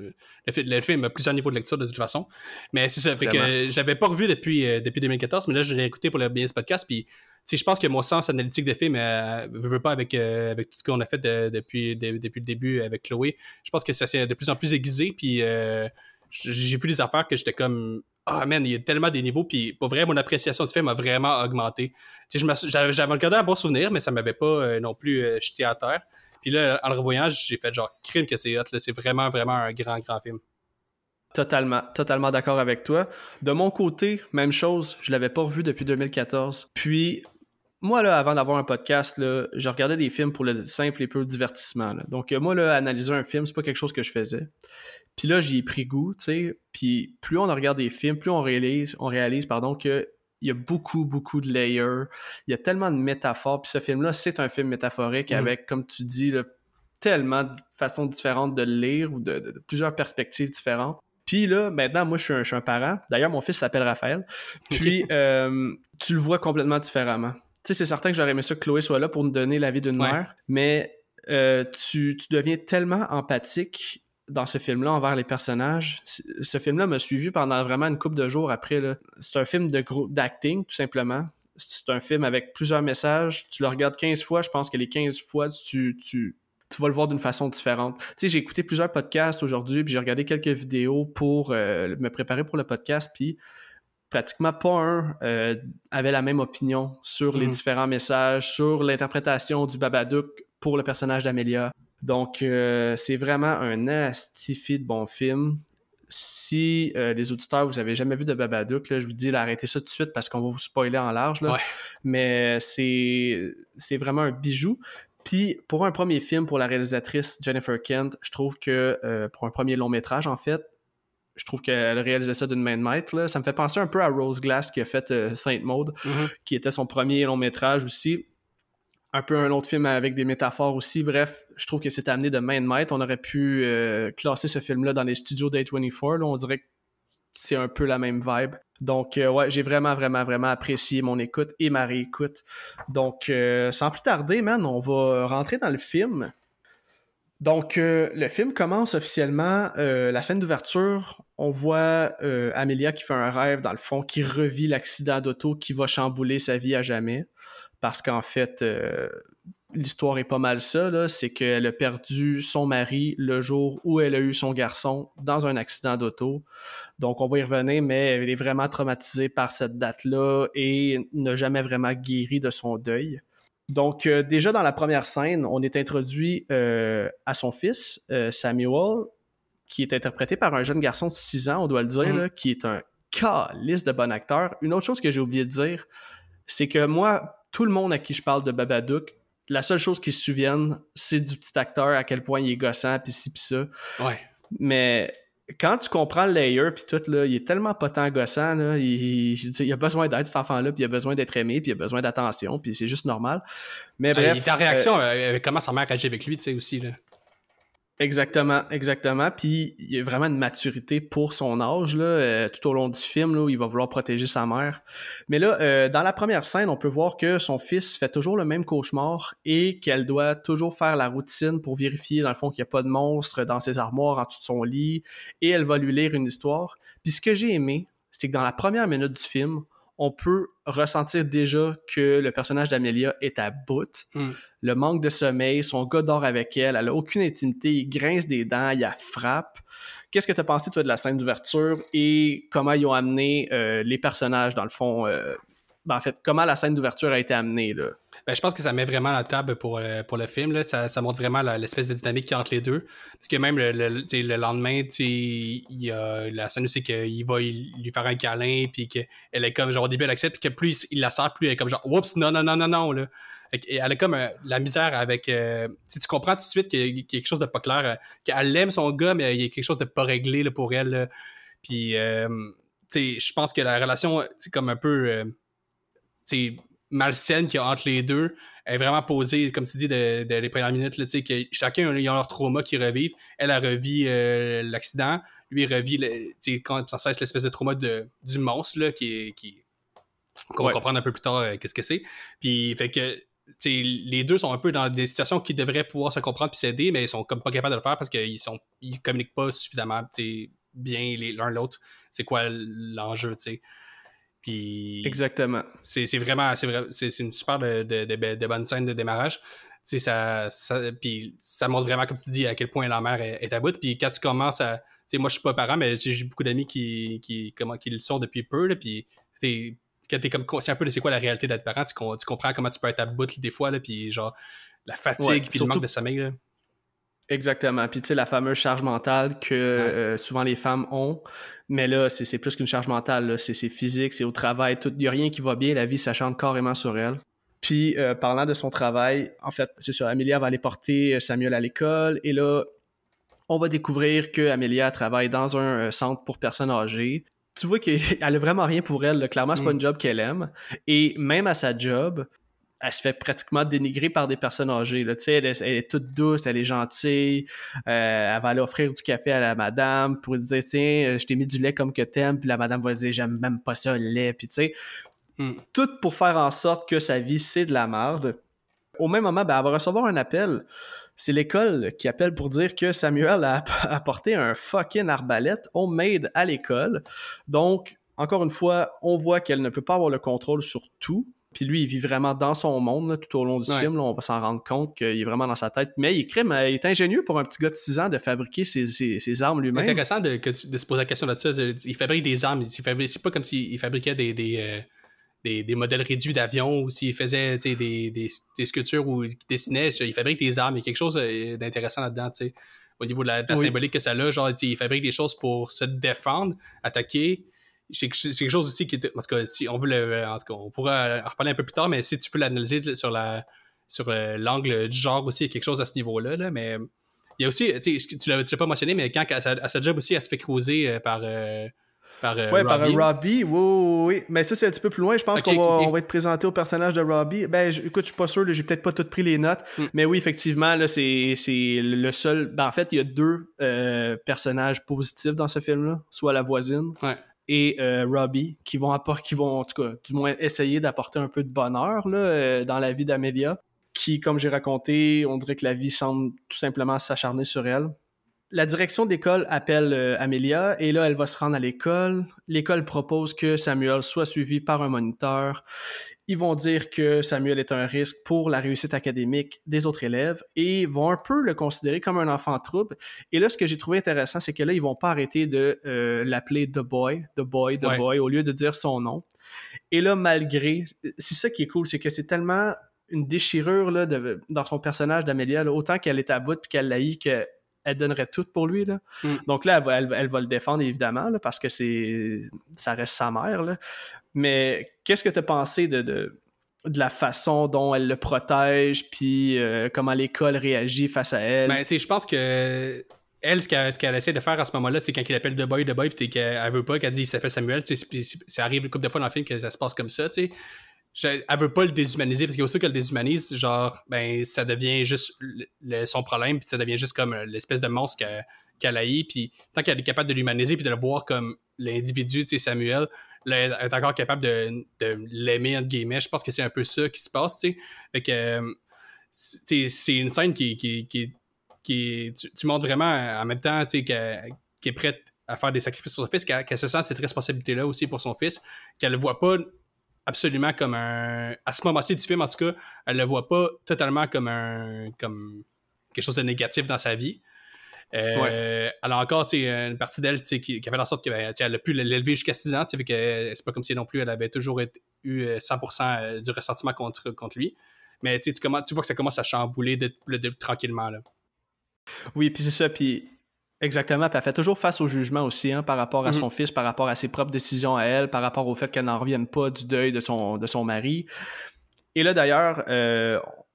le, film a plusieurs niveaux de lecture de toute façon. Mais c'est ça, fait que j'avais pas revu depuis, depuis 2014, mais là je l'ai écouté pour le bien ce podcast. Puis je pense que mon sens analytique de film ne veut pas avec, avec tout ce qu'on a fait depuis, depuis le début avec Chloé. Je pense que ça s'est de plus en plus aiguisé. Puis euh, j'ai vu des affaires que j'étais comme ah oh, man, il y a tellement des niveaux, puis pour vrai, mon appréciation du film a vraiment augmenté. J'avais regardé un bon souvenir, mais ça m'avait pas euh, non plus euh, jeté à terre. Puis là, en le revoyant, j'ai fait genre crime que c'est hot. C'est vraiment, vraiment un grand, grand film. Totalement, totalement d'accord avec toi. De mon côté, même chose, je l'avais pas revu depuis 2014. Puis moi, là, avant d'avoir un podcast, là, je regardais des films pour le simple et peu divertissement. Donc, euh, moi, là, analyser un film, c'est pas quelque chose que je faisais. Puis là, j'y ai pris goût, tu sais. Puis plus on regarde des films, plus on réalise, on réalise, pardon, que il y a beaucoup, beaucoup de layers. Il y a tellement de métaphores. Puis ce film-là, c'est un film métaphorique mm. avec, comme tu dis, là, tellement de façons différentes de le lire ou de, plusieurs perspectives différentes. Puis là, maintenant, moi, je suis un, je suis un parent. D'ailleurs, mon fils s'appelle Raphaël. Puis, euh, tu le vois complètement différemment sais, c'est certain que j'aurais aimé ça que Chloé soit là pour nous donner l'avis d'une mère, mais euh, tu, deviens tellement empathique dans ce film-là envers les personnages. Ce film-là m'a suivi pendant vraiment une couple de jours après. C'est un film de groupe d'acting, tout simplement. C'est un film avec plusieurs messages. Tu le regardes 15 fois, je pense que les 15 fois, tu, tu, tu vas le voir d'une façon différente. Tu sais, j'ai écouté plusieurs podcasts aujourd'hui, puis j'ai regardé quelques vidéos pour euh, me préparer pour le podcast, puis pratiquement pas un euh, avait la même opinion sur les mhm. différents messages, sur l'interprétation du Babadook pour le personnage d'Amelia. Donc, euh, c'est vraiment un astifi de bon film. Si euh, les auditeurs, vous avez jamais vu de Babadook, là, je vous dis, arrêtez ça tout de suite parce qu'on va vous spoiler en large. Là. Mais c'est, c'est vraiment un bijou. Puis, pour un premier film, pour la réalisatrice Jennifer Kent, je trouve que pour un premier long métrage, en fait, je trouve qu'elle réalisait ça d'une main de maître. Ça me fait penser un peu à Rose Glass qui a fait euh, Sainte Maud, mm-hmm. qui était son premier long métrage aussi. Un peu un autre film avec des métaphores aussi. Bref, je trouve que c'est amené de main de maître. On aurait pu euh, classer ce film-là dans les studios d'A24. On dirait que c'est un peu la même vibe. Donc, euh, ouais, j'ai vraiment, vraiment, vraiment apprécié mon écoute et ma réécoute. Donc, sans plus tarder, man, on va rentrer dans le film. Donc, euh, le film commence officiellement. Euh, la scène d'ouverture, on voit euh, Amelia qui fait un rêve, dans le fond, qui revit l'accident d'auto qui va chambouler sa vie à jamais. Parce qu'en fait, l'histoire est pas mal ça, c'est qu'elle a perdu son mari le jour où elle a eu son garçon dans un accident d'auto. Donc, on va y revenir, mais elle est vraiment traumatisée par cette date-là et n'a jamais vraiment guéri de son deuil. Donc, euh, déjà dans la première scène, on est introduit euh, à son fils, euh, Samuel, qui est interprété par un jeune garçon de 6 ans, on doit le dire, mm. qui est un calice de bon acteur. Une autre chose que j'ai oublié de dire, c'est que moi, tout le monde à qui je parle de Babadook la seule chose qu'ils se souviennent, c'est du petit acteur, à quel point il est gossant, pis ci, pis ça. Ouais. Mais quand tu comprends le layer puis tout là, il est tellement pas tant gossant là, il, il, a besoin d'aide cet enfant là, puis il a besoin d'être aimé, puis il a besoin d'attention, puis c'est juste normal. Mais Ah, bref, il- ta réaction, euh, euh, comment sa mère réagit avec lui, tu sais, aussi, là. Exactement, exactement, puis il y a vraiment une maturité pour son âge là, euh, tout au long du film là, où il va vouloir protéger sa mère. Mais là, euh, dans la première scène, on peut voir que son fils fait toujours le même cauchemar et qu'elle doit toujours faire la routine pour vérifier dans le fond qu'il n'y a pas de monstre dans ses armoires en dessous de son lit et elle va lui lire une histoire. Puis ce que j'ai aimé, c'est que dans la première minute du film, on peut ressentir déjà que le personnage d'Amelia est à bout. Mm. Le manque de sommeil, son gars dort avec elle, elle a aucune intimité, il grince des dents, il la frappe. Qu'est-ce que tu as pensé, toi, de la scène d'ouverture et comment ils ont amené euh, les personnages, dans le fond? euh, ben, en fait, comment la scène d'ouverture a été amenée, là? Ben, je pense que ça met vraiment la table pour, euh, pour le film. Là. Ça, montre vraiment l'espèce de dynamique a entre les deux. Parce que même le, le, lendemain, il y a la scène c'est qu'il va lui faire un câlin, puis qu'elle est comme, genre, au début, elle accepte, puis que plus il, la sert, plus elle est comme, genre, oups, non, non, non, non, non. Là. Elle a comme euh, la misère avec. euh, tu comprends tout de suite qu'il y a- quelque chose de pas clair. qu'elle aime son gars, mais il y a quelque chose de pas réglé là, pour elle. Puis, tu sais, je pense que la relation, c'est comme un peu. Malsaine qu'il y a entre les deux est vraiment posée, comme tu dis, de, de les premières minutes, là, que chacun ils ont leur trauma qui revivent. Elle a revit euh, l'accident, lui il revit le, quand sans cesse l'espèce de trauma de, du monstre là, qui qui qu'on Ouais. va comprendre un peu plus tard euh, qu'est-ce que c'est. Puis fait que les deux sont un peu dans des situations qui devraient pouvoir se comprendre puis s'aider, mais ils sont comme pas capables de le faire parce qu'ils sont ils communiquent pas suffisamment bien l'un l'autre. C'est quoi l'enjeu, tu sais. Puis Exactement. c'est c'est vraiment c'est vrai c'est c'est une super de, de, de, de bonne scène de démarrage. Tu sais ça, ça puis ça montre vraiment comme tu dis à quel point la mère est, est à bout. Puis quand tu commences à tu sais moi je suis pas parent mais j'ai beaucoup d'amis qui qui comment qui le sont depuis peu là. Puis quand t'es comme conscient un peu de c'est quoi la réalité d'être parent tu, tu comprends comment tu peux être à bout des fois là. Puis genre la fatigue Ouais, puis le manque de sommeil là Exactement. Puis tu sais, la fameuse charge mentale que euh, souvent les femmes ont, mais là, c'est plus qu'une charge mentale, c'est physique, c'est au travail, il n'y a rien qui va bien, la vie s'achante carrément sur elle. Puis, euh, parlant de son travail, en fait, c'est ça, Amelia va aller porter euh, Samuel à l'école, et là, on va découvrir que Amelia travaille dans un centre pour personnes âgées. Tu vois qu'elle a vraiment rien pour elle, là. clairement, c'est pas Mm. une job qu'elle aime. Et même à sa job, elle se fait pratiquement dénigrer par des personnes âgées. Là. Elle, est, elle est toute douce, elle est gentille. euh, elle va aller offrir du café à la madame pour lui dire Tiens, euh, je t'ai mis du lait comme que t'aimes. Puis la madame va dire J'aime même pas ça, le lait. Puis tu sais, Mm. tout pour faire en sorte que sa vie, c'est de la merde. Au même moment, ben, elle va recevoir un appel. C'est l'école qui appelle pour dire que Samuel a apporté un fucking arbalète homemade à l'école. Donc, encore une fois, on voit qu'elle ne peut pas avoir le contrôle sur tout. Puis lui, il vit vraiment dans son monde là, tout au long du Ouais. film. là. on va s'en rendre compte qu'il est vraiment dans sa tête. Mais il est, crime, il est ingénieux pour un petit gars de 6 ans de fabriquer ses, ses- ses armes C'est lui-même. intéressant de, que tu- de se poser la question là-dessus. Il fabrique des armes. C'est pas comme s'il fabriquait des, des, euh, des, des modèles réduits d'avions ou s'il faisait des, sculptures ou il dessinait. Il fabrique des armes. Il y a quelque chose euh, d'intéressant là-dedans. Au niveau de la, de la Oui. symbolique que ça a, genre, il fabrique des choses pour se défendre, attaquer. C'est que- c'est quelque chose aussi qui est. Parce que si on veut le. En tout cas, on pourra en reparler un peu plus tard, mais si tu peux l'analyser sur la sur euh, l'angle du genre aussi, il y a quelque chose à ce niveau-là. Là, mais il y a aussi, tu tu l'as pas mentionné, mais quand à sa, à sa job aussi, elle se fait creuser euh, par, euh, par euh, Ouais, par Robbie. un Robbie. Oui, oui, oui. Mais ça, c'est un petit peu plus loin. Je pense qu'on va, on va être présenté au personnage de Robbie. Ben, je- écoute, je suis pas sûr. J'ai peut-être pas tout pris les notes. Mm. Mais oui, effectivement, là, c'est c'est le seul. Ben, en fait, il y a deux personnages positifs dans ce film-là. Soit la voisine Ouais. Et euh, Robbie, qui vont apporter, qui vont, en tout cas, du moins essayer d'apporter un peu de bonheur là, euh, dans la vie d'Amelia. Qui, comme j'ai raconté, on dirait que la vie semble tout simplement s'acharner sur elle la direction d'école appelle euh, Amelia et là, elle va se rendre à l'école. L'école propose que Samuel soit suivi par un moniteur. Ils vont dire que Samuel est un risque pour la réussite académique des autres élèves et vont un peu le considérer comme un enfant trouble. Et là, ce que j'ai trouvé intéressant, c'est que là, ils vont pas arrêter de euh, l'appeler The Boy, The Boy, The Ouais. Boy, au lieu de dire son nom. Et là, malgré, c'est ça qui est cool, c'est que c'est tellement une déchirure là, de- dans son personnage d'Amelia, là, autant qu'elle est à bout puis qu'elle l'haït que elle donnerait tout pour lui. Là. Mm. Donc là, elle va, elle, va- elle va le défendre, évidemment, là, parce que c'est ça reste sa mère. Là. Mais qu'est-ce que tu as pensé de, de, de la façon dont elle le protège, puis euh, comment l'école réagit face à elle? Ben, je pense que elle, ce qu'elle, essaie de faire à ce moment-là, c'est quand il appelle The Boy, The Boy, puis qu'elle veut pas, qu'elle dit il s'appelle Samuel, ça arrive une couple de fois dans le film que ça se passe comme ça, tu sais. Elle veut pas le déshumaniser parce qu'au qu'elle le déshumanise, genre, ben, ça devient juste son problème, puis ça devient juste comme l'espèce de monstre qu'elle a eu, puis tant qu'elle est capable de l'humaniser, puis de le voir comme l'individu, tu sais, Samuel, est encore capable de, l'aimer, entre guillemets. Je pense que c'est un peu ça qui se passe, tu sais. Fait que, euh, c'est une scène qui, qui, qui, qui tu, montres vraiment en même temps, qu'elle est prête à faire des sacrifices pour son fils, qu'elle se sent cette responsabilité-là aussi pour son fils, qu'elle le voit pas absolument comme un. À ce moment-ci du film, en tout cas, elle le voit pas totalement comme un. comme quelque chose de négatif dans sa vie. Euh, elle a encore une partie d'elle qui, qui, a fait en sorte qu'elle a pu l'élever jusqu'à 6 ans. Fait que c'est pas comme si non plus elle avait toujours eu 100% euh, euh, du ressentiment contre, contre lui. Mais tu, tu vois que ça commence à chambouler de, tranquillement. Là. Oui, puis c'est ça. Puis Exactement, puis elle fait toujours face au jugement aussi hein, par rapport à mm-hmm. son fils, par rapport à ses propres décisions à elle, par rapport au fait qu'elle n'en revienne pas du deuil de son, de son mari. Et là d'ailleurs,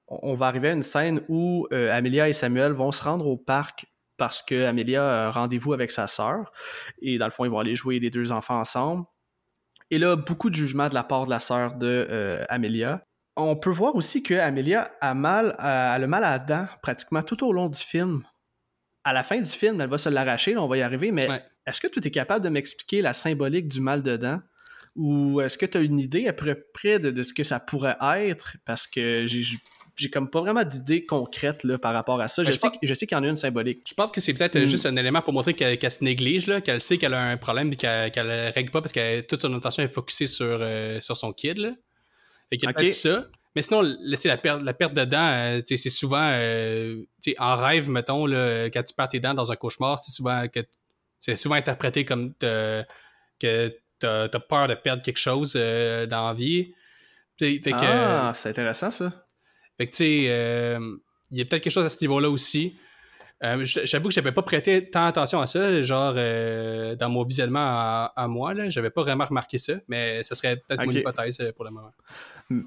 on va arriver à une scène où Amelia et Samuel vont se rendre au parc parce que Amelia a rendez-vous avec sa sœur. Et dans le fond, ils vont aller jouer les deux enfants ensemble. Et là, beaucoup de jugement de la part de la sœur de euh, Amelia. On peut voir aussi que Amelia a mal, a, le mal à la dent pratiquement tout au long du film. À la fin du film, elle va se l'arracher, on va y arriver, mais est-ce que tu es capable de m'expliquer la symbolique du mal de dent? Ou est-ce que tu as une idée à peu près de, de, ce que ça pourrait être? Parce que j'ai j'ai comme pas vraiment d'idée concrète là, par rapport à ça. Je, sais, je sais qu'il y en a une symbolique. Je pense que c'est peut-être hmm. juste un élément pour montrer qu'elle se néglige, qu'elle sait qu'elle a un problème et qu'elle ne règle pas parce que toute son attention est focusée sur, euh, sur son kid. Là. Et qu'il a ça. Mais sinon, la, perte, la perte de dents, euh, c'est souvent euh, en rêve, mettons, là, quand tu perds tes dents dans un cauchemar, c'est souvent que c'est souvent interprété comme que tu as, peur de perdre quelque chose dans la vie. ah, c'est intéressant ça. Fait que, tu sais, euh, il y a peut-être quelque chose à ce niveau-là aussi. Euh, j'avoue que j'avais pas prêté tant attention à ça, genre euh, dans mon visionnement à, moi, là, j'avais pas vraiment remarqué ça, mais ce serait peut-être une hypothèse pour le moment.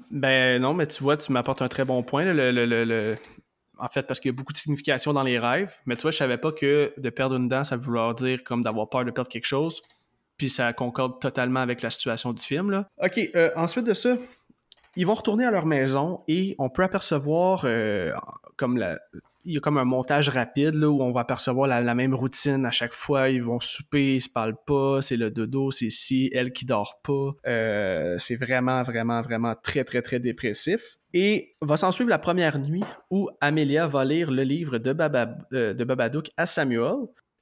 Ben non, mais tu vois, tu m'apportes un très bon point. le, En fait, parce qu'il y a beaucoup de signification dans les rêves, mais tu vois, je savais pas que de perdre une dent, ça voulait dire comme d'avoir peur de perdre quelque chose. Puis ça concorde totalement avec la situation du film. Là. Ok, ensuite de ça, ils vont retourner à leur maison et on peut apercevoir euh, comme la, il y a comme un montage rapide là, où on va apercevoir la, même routine à chaque fois. Ils vont souper, ils se parlent pas, c'est le dodo, c'est si, elle qui dort pas. Euh, c'est vraiment, vraiment, vraiment très, très, très dépressif. Et va s'en suivre la première nuit où Amelia va lire le livre de, Baba, euh, de Babadook à Samuel.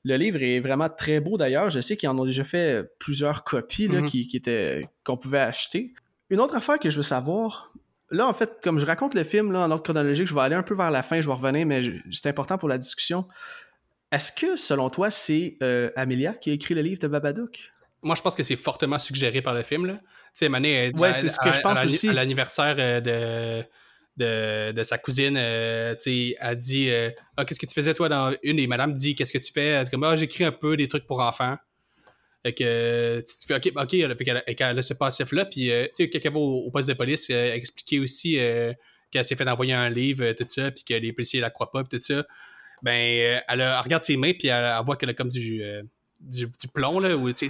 Le livre est vraiment très beau d'ailleurs. Je sais qu'ils en ont déjà fait plusieurs copies là, mm-hmm. qui, qui, étaient qu'on pouvait acheter. Une autre affaire que je veux savoir, là, en fait, comme je raconte le film là, en ordre chronologique, je vais aller un peu vers la fin, je vais revenir, mais c'est important pour la discussion. Est-ce que, selon toi, c'est euh, Amelia qui a écrit le livre de Babadook? Moi, je pense que c'est fortement suggéré par le film. Tu sais, Mané, ouais, c'est ce que je pense aussi. À l'anniversaire euh, de, de, sa cousine, euh, sais, elle dit ah, Qu'est-ce que tu faisais, toi, dans une Et madame dit Qu'est-ce que tu fais Elle dit comme, ah, j'écris un peu des trucs pour enfants. Fait que tu fais OK, OK, elle, elle, a ce passif-là. Puis, euh, tu sais, quelqu'un va au, poste de police euh, expliquer aussi euh, qu'elle s'est fait envoyer un livre, tout ça, puis que les policiers la croient pas, puis tout ça. Ben, elle, regarde ses mains, puis elle, voit qu'elle a comme du, du, plomb, là, où, tu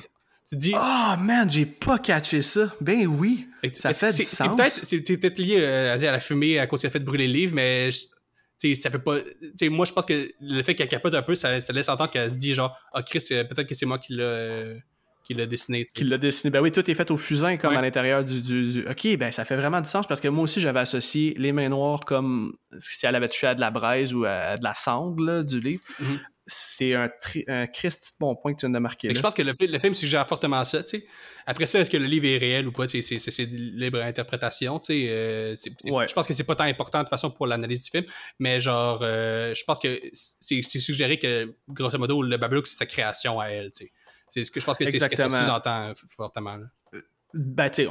dis. Oh man, j'ai pas catché ça. Ben oui. ça fait du sens. C'est peut-être lié à, la fumée à cause qu'elle a fait brûler le livre, mais ça fait pas. moi, je pense que le fait qu'elle capote un peu, ça, laisse entendre qu'elle se dit genre, ah, Chris, euh, peut-être que c'est moi qui l'a. qui l'a dessiné. Qui l'a dessiné. Ben oui, tout est fait au fusain comme à l'intérieur du, Ok, ben ça fait vraiment du sens parce que moi aussi j'avais associé les mains noires comme si elle avait touché à de la braise ou à de la sangle du livre. Mm-hmm c'est un, un Christ bon point que tu viens de marquer. Je pense que le, film suggère fortement ça. Après ça, est-ce que le livre est réel ou pas C'est libre interprétation. Euh, Je pense que c'est pas tant important de toute façon pour l'analyse du film, mais genre, euh, je pense que c'est suggéré que, grosso modo, le Babadook, c'est sa création à elle. C'est ce que je pense que c'est ce que ça sous-entend fortement. Ben, tu sais,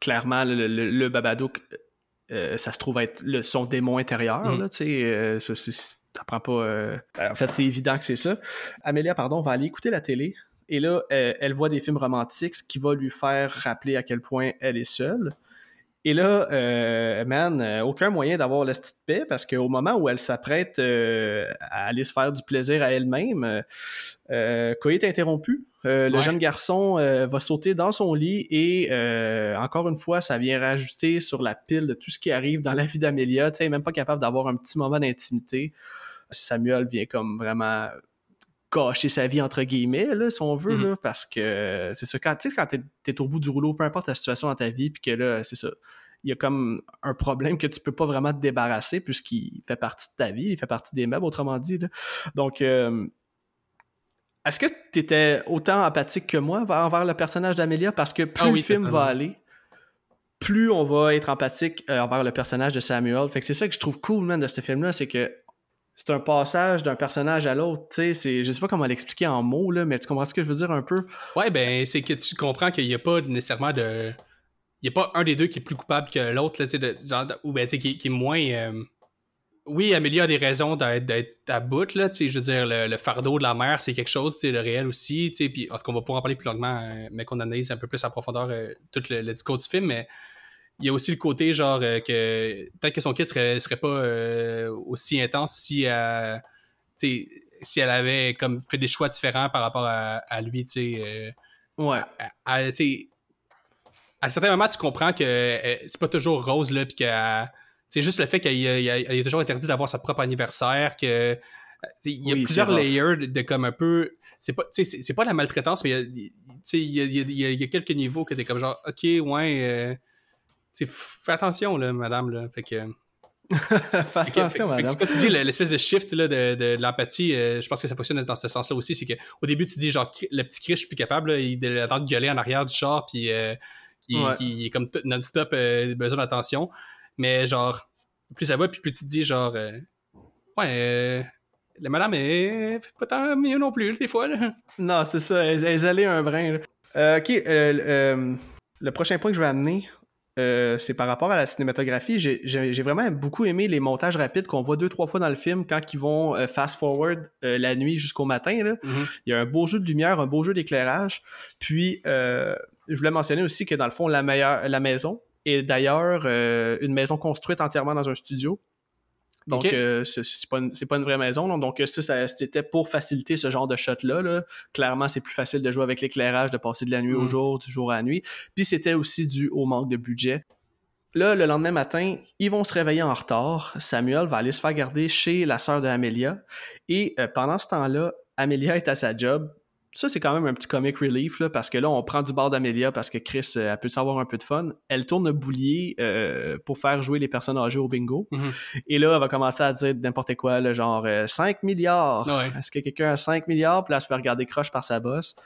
clairement, le, le, Babadook, euh, ça se trouve être le, son démon intérieur. Mm. sais, ça prend pas. Euh, en fait, c'est évident que c'est ça. Amélia, pardon, va aller écouter la télé. Et là, elle, voit des films romantiques, ce qui va lui faire rappeler à quel point elle est seule. Et là, euh, man, euh, aucun moyen d'avoir la petite paix parce qu'au moment où elle s'apprête euh, à aller se faire du plaisir à elle-même, euh, est interrompu. Le jeune garçon va sauter dans son lit et encore une fois, ça vient rajouter sur la pile de tout ce qui arrive dans la vie d'Amélia. Tu sais, même pas capable d'avoir un petit moment d'intimité. Samuel vient comme vraiment gâcher sa vie entre guillemets là, si on veut là, parce que c'est ça quand tu sais quand t'es es au bout du rouleau peu importe la situation dans ta vie puis que là c'est ça il y a comme un problème que tu peux pas vraiment te débarrasser puisqu'il fait partie de ta vie il fait partie des meubles autrement dit là. donc euh, est-ce que tu étais autant empathique que moi envers le personnage d'Amelia parce que plus ah le film va aller plus on va être empathique euh, envers le personnage de Samuel. Fait que c'est ça que je trouve cool, man, de ce film-là, c'est que c'est un passage d'un personnage à l'autre. Tu sais, je sais pas comment l'expliquer en mots, là, mais tu comprends ce que je veux dire un peu? Ouais, ben, c'est que tu comprends qu'il n'y a pas nécessairement de. Il n'y a pas un des deux qui est plus coupable que l'autre, tu sais, ou ben, tu sais, qui, est moins. Euh, oui, Amélie a des raisons d'être à bout, là, tu sais, je veux dire, le, fardeau de la mère, c'est quelque chose, tu sais, le réel aussi, tu sais, puis, qu'on va pouvoir en parler plus longuement, euh, mais qu'on analyse un peu plus en profondeur euh, tout le, discours du film, mais il y a aussi le côté genre euh, que peut-être que son kit serait, serait pas euh, aussi intense si elle, si elle avait comme fait des choix différents par rapport à, lui, tu sais. Euh, ouais. À, à, certains moments, tu comprends que c'est pas toujours rose, là, puis que c'est juste le fait qu'il est toujours interdit d'avoir sa propre anniversaire, que il y a plusieurs layers de, comme un peu c'est pas c'est pas la maltraitance mais il y a, y a, quelques niveaux que t'es comme genre ok ouais fais attention, là, madame, là. Fait que. fais attention, madame. Fait que, tu dis, l'espèce de shift là, de, de, l'empathie, euh, je pense que ça fonctionne dans ce sens-là aussi. C'est qu'au début, tu dis, genre, le petit Chris, je suis plus capable, là, il de gueuler en arrière du char, puis euh, il, est comme non-stop, euh, besoin d'attention. Mais, genre, plus ça va, puis plus tu te dis, genre, ouais, la madame est pas tant mieux non plus, des fois. Là. Non, c'est ça, elle, est allée un brin. ok, le prochain point que je vais amener, euh, c'est par rapport à la cinématographie. J'ai vraiment beaucoup aimé les montages rapides qu'on voit deux, trois fois dans le film quand ils vont euh, fast-forward euh, la nuit jusqu'au matin. Là. Mm-hmm. Il y a un beau jeu de lumière, un beau jeu d'éclairage. Puis, je voulais mentionner aussi que dans le fond, la, meilleure, la maison est d'ailleurs une maison construite entièrement dans un studio. Donc, euh, c'est pas, une vraie maison. Donc, ça, c'était pour faciliter ce genre de shot-là. Clairement, c'est plus facile de jouer avec l'éclairage, de passer de la nuit au mm. jour, du jour à la nuit. Puis, c'était aussi dû au manque de budget. Là, le lendemain matin, ils vont se réveiller en retard. Samuel va aller se faire garder chez la sœur de Amelia. Et euh, pendant ce temps-là, Amelia est à sa job, ça, c'est quand même un petit comic relief, là, parce que là, on prend du bord d'Amelia parce que Chris, euh, elle peut savoir un peu de fun. Elle tourne le boulier euh, pour faire jouer les personnes âgées au bingo. Mhm. Et là, elle va commencer à dire n'importe quoi, genre 5 euh, milliards. Est-ce que quelqu'un a 5 milliards? Puis là, elle se fait regarder croche par sa bosse.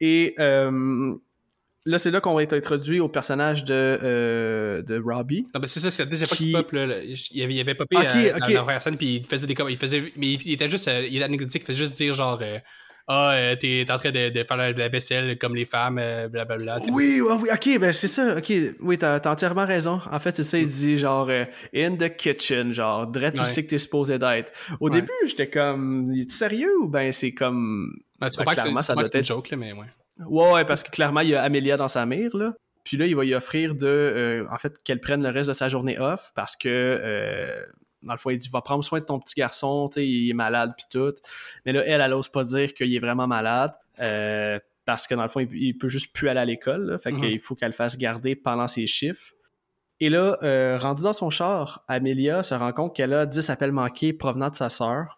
Et là, c'est là qu'on va être introduit au personnage de, de Robbie. Non, mais c'est ça, c'est déjà pas qu'il pop, là. Il avait, il avait popé okay, à, la scène, puis il faisait des... Il faisait, mais il, était juste... il était anecdotique, il faisait juste dire, genre ah, euh, t'es en train de, faire la vaisselle comme les femmes, blablabla. Euh, oui, oui, oui, ok, ben c'est ça, ok, oui, t'as entièrement raison. En fait, c'est ça, il dit genre euh, in the kitchen, genre, direct, tu sais que t'es supposé d'être. Au début, j'étais comme, es-tu sérieux ou ben c'est comme. Ben, tu ben, clairement, ça doit être. joke, là, mais ouais. Ouais, ouais, parce que clairement, il y a Amélia dans sa mire, là. Puis là, il va y offrir de, en fait, qu'elle prenne le reste de sa journée off parce que dans le fond, il dit va prendre soin de ton petit garçon, il est malade puis tout. Mais là, elle, elle n'ose pas dire qu'il est vraiment malade. Euh, parce que dans le fond, il, peut juste plus aller à l'école. Fait mhm. qu'il faut qu'elle fasse garder pendant ses chiffres. Et là, euh, rendu dans son char, Amelia se rend compte qu'elle a 10 appels manqués provenant de sa sœur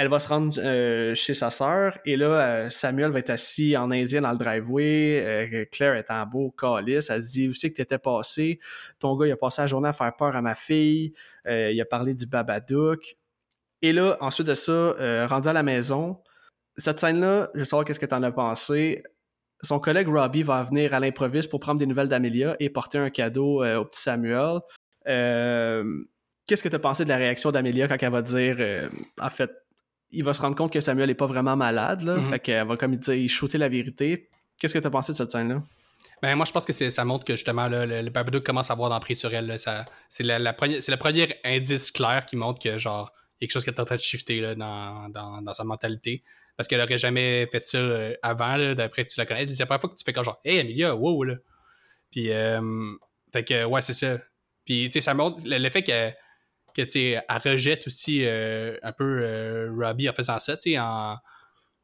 elle va se rendre euh, chez sa sœur et là, euh, Samuel va être assis en indien dans le driveway. Euh, Claire est en beau calice. Elle se dit c'est que t'étais passé? Ton gars, il a passé la journée à faire peur à ma fille. il a parlé du Babadook. Et là, ensuite de ça, rendu à la maison, cette scène-là, je veux savoir qu'est-ce que t'en as pensé. Son collègue Robbie va venir à l'improviste pour prendre des nouvelles d'Amelia et porter un cadeau au petit Samuel. qu'est-ce que tu as pensé de la réaction d'Amelia quand elle va dire en fait il va se rendre compte que Samuel n'est pas vraiment malade. Là, mhm. Fait qu'elle va comme il dit, shooter la vérité. Qu'est-ce que tu as pensé de cette scène-là? Ben, moi, je pense que ça montre que justement, le, le commence à avoir d'emprise sur elle. C'est la, la le premier indice clair qui montre que, genre, il y a quelque chose qui est en train de shifter là, dans, dans, dans, sa mentalité. Parce qu'elle aurait jamais fait ça euh, avant, d'après tu la connais. C'est la première fois que tu fais comme genre, hey Amelia, wow, là. Puis, euh, Fait que, ouais, c'est ça. Puis, tu sais, ça montre le, fait que, que elle rejette aussi euh, un peu euh, Robbie en faisant ça, tu sais, en,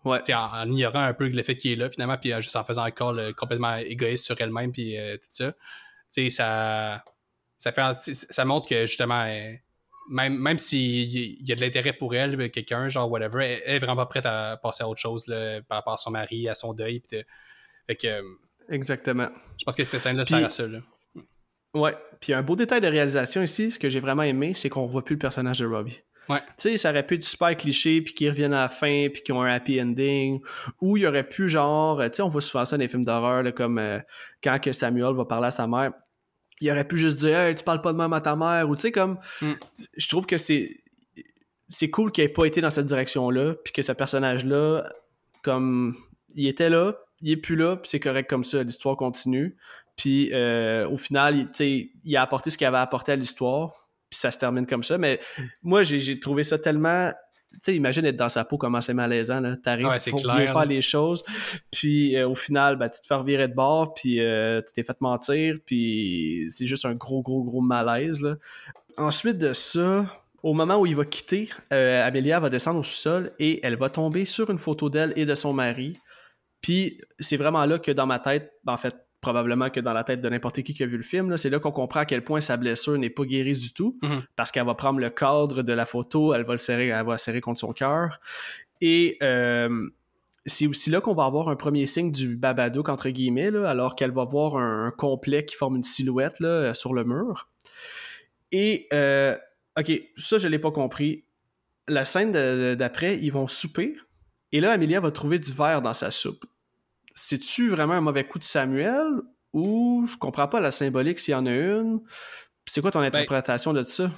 Ouais. en, en ignorant un peu le fait qu'il est là, finalement, puis euh, juste en faisant un call complètement égoïste sur elle-même, puis tout ça. Tu sais, ça, ça, fait, ça montre que, justement, elle- même, même s'il y a de l'intérêt pour elle, ben, quelqu'un, genre, whatever, elle, elle est vraiment pas prête à passer à autre chose, là, par rapport à son mari, à son deuil, fait que, Exactement. je pense que cette scène-là sert à ça, là. Ouais. Puis un beau détail de réalisation ici, ce que j'ai vraiment aimé, c'est qu'on voit plus le personnage de Robbie. Ouais. Tu sais, ça aurait pu être super cliché, puis qu'ils reviennent à la fin, puis qu'ils ont un happy ending. Ou il y aurait pu, genre, tu sais, on voit souvent ça dans les films d'horreur, comme euh, quand que Samuel va parler à sa mère. Il aurait pu juste dire, hey, tu parles pas de même à ta mère, ou tu sais, comme. Mm. Je trouve que c'est. C'est cool qu'il ait pas été dans cette direction-là, puis que ce personnage-là, comme. Il était là, il est plus là, puis c'est correct comme ça, l'histoire continue. Puis euh, au final, il, il a apporté ce qu'il avait apporté à l'histoire, puis ça se termine comme ça. Mais moi, j'ai trouvé ça tellement. Tu sais, imagine être dans sa peau, comment c'est malaisant. là. T'arrives Ouais, pour clair, bien faire les choses, puis euh, au final, ben, tu te fais revirer de bord, puis euh, tu t'es fait mentir, puis c'est juste un gros, gros, gros malaise. Là. Ensuite de ça, au moment où il va quitter, euh, Amelia va descendre au sous-sol et elle va tomber sur une photo d'elle et de son mari. Puis c'est vraiment là que dans ma tête, ben, en fait, probablement que dans la tête de n'importe qui qui a vu le film, c'est là qu'on comprend à quel point sa blessure n'est pas guérie du tout, Mhm. parce qu'elle va prendre le cadre de la photo, elle va le serrer, elle va le serrer contre son cœur. Et euh, c'est aussi là qu'on va avoir un premier signe du Babadook, entre guillemets, là, alors qu'elle va voir un, un complet qui forme une silhouette là, euh, sur le mur. Et, euh, ok, ça, je l'ai pas compris. La scène d'après, ils vont souper. Et là, Amelia va trouver du verre dans sa soupe. C'est-tu vraiment un mauvais coup de Samuel ou je comprends pas la symbolique s'il y en a une? C'est quoi ton interprétation de ça?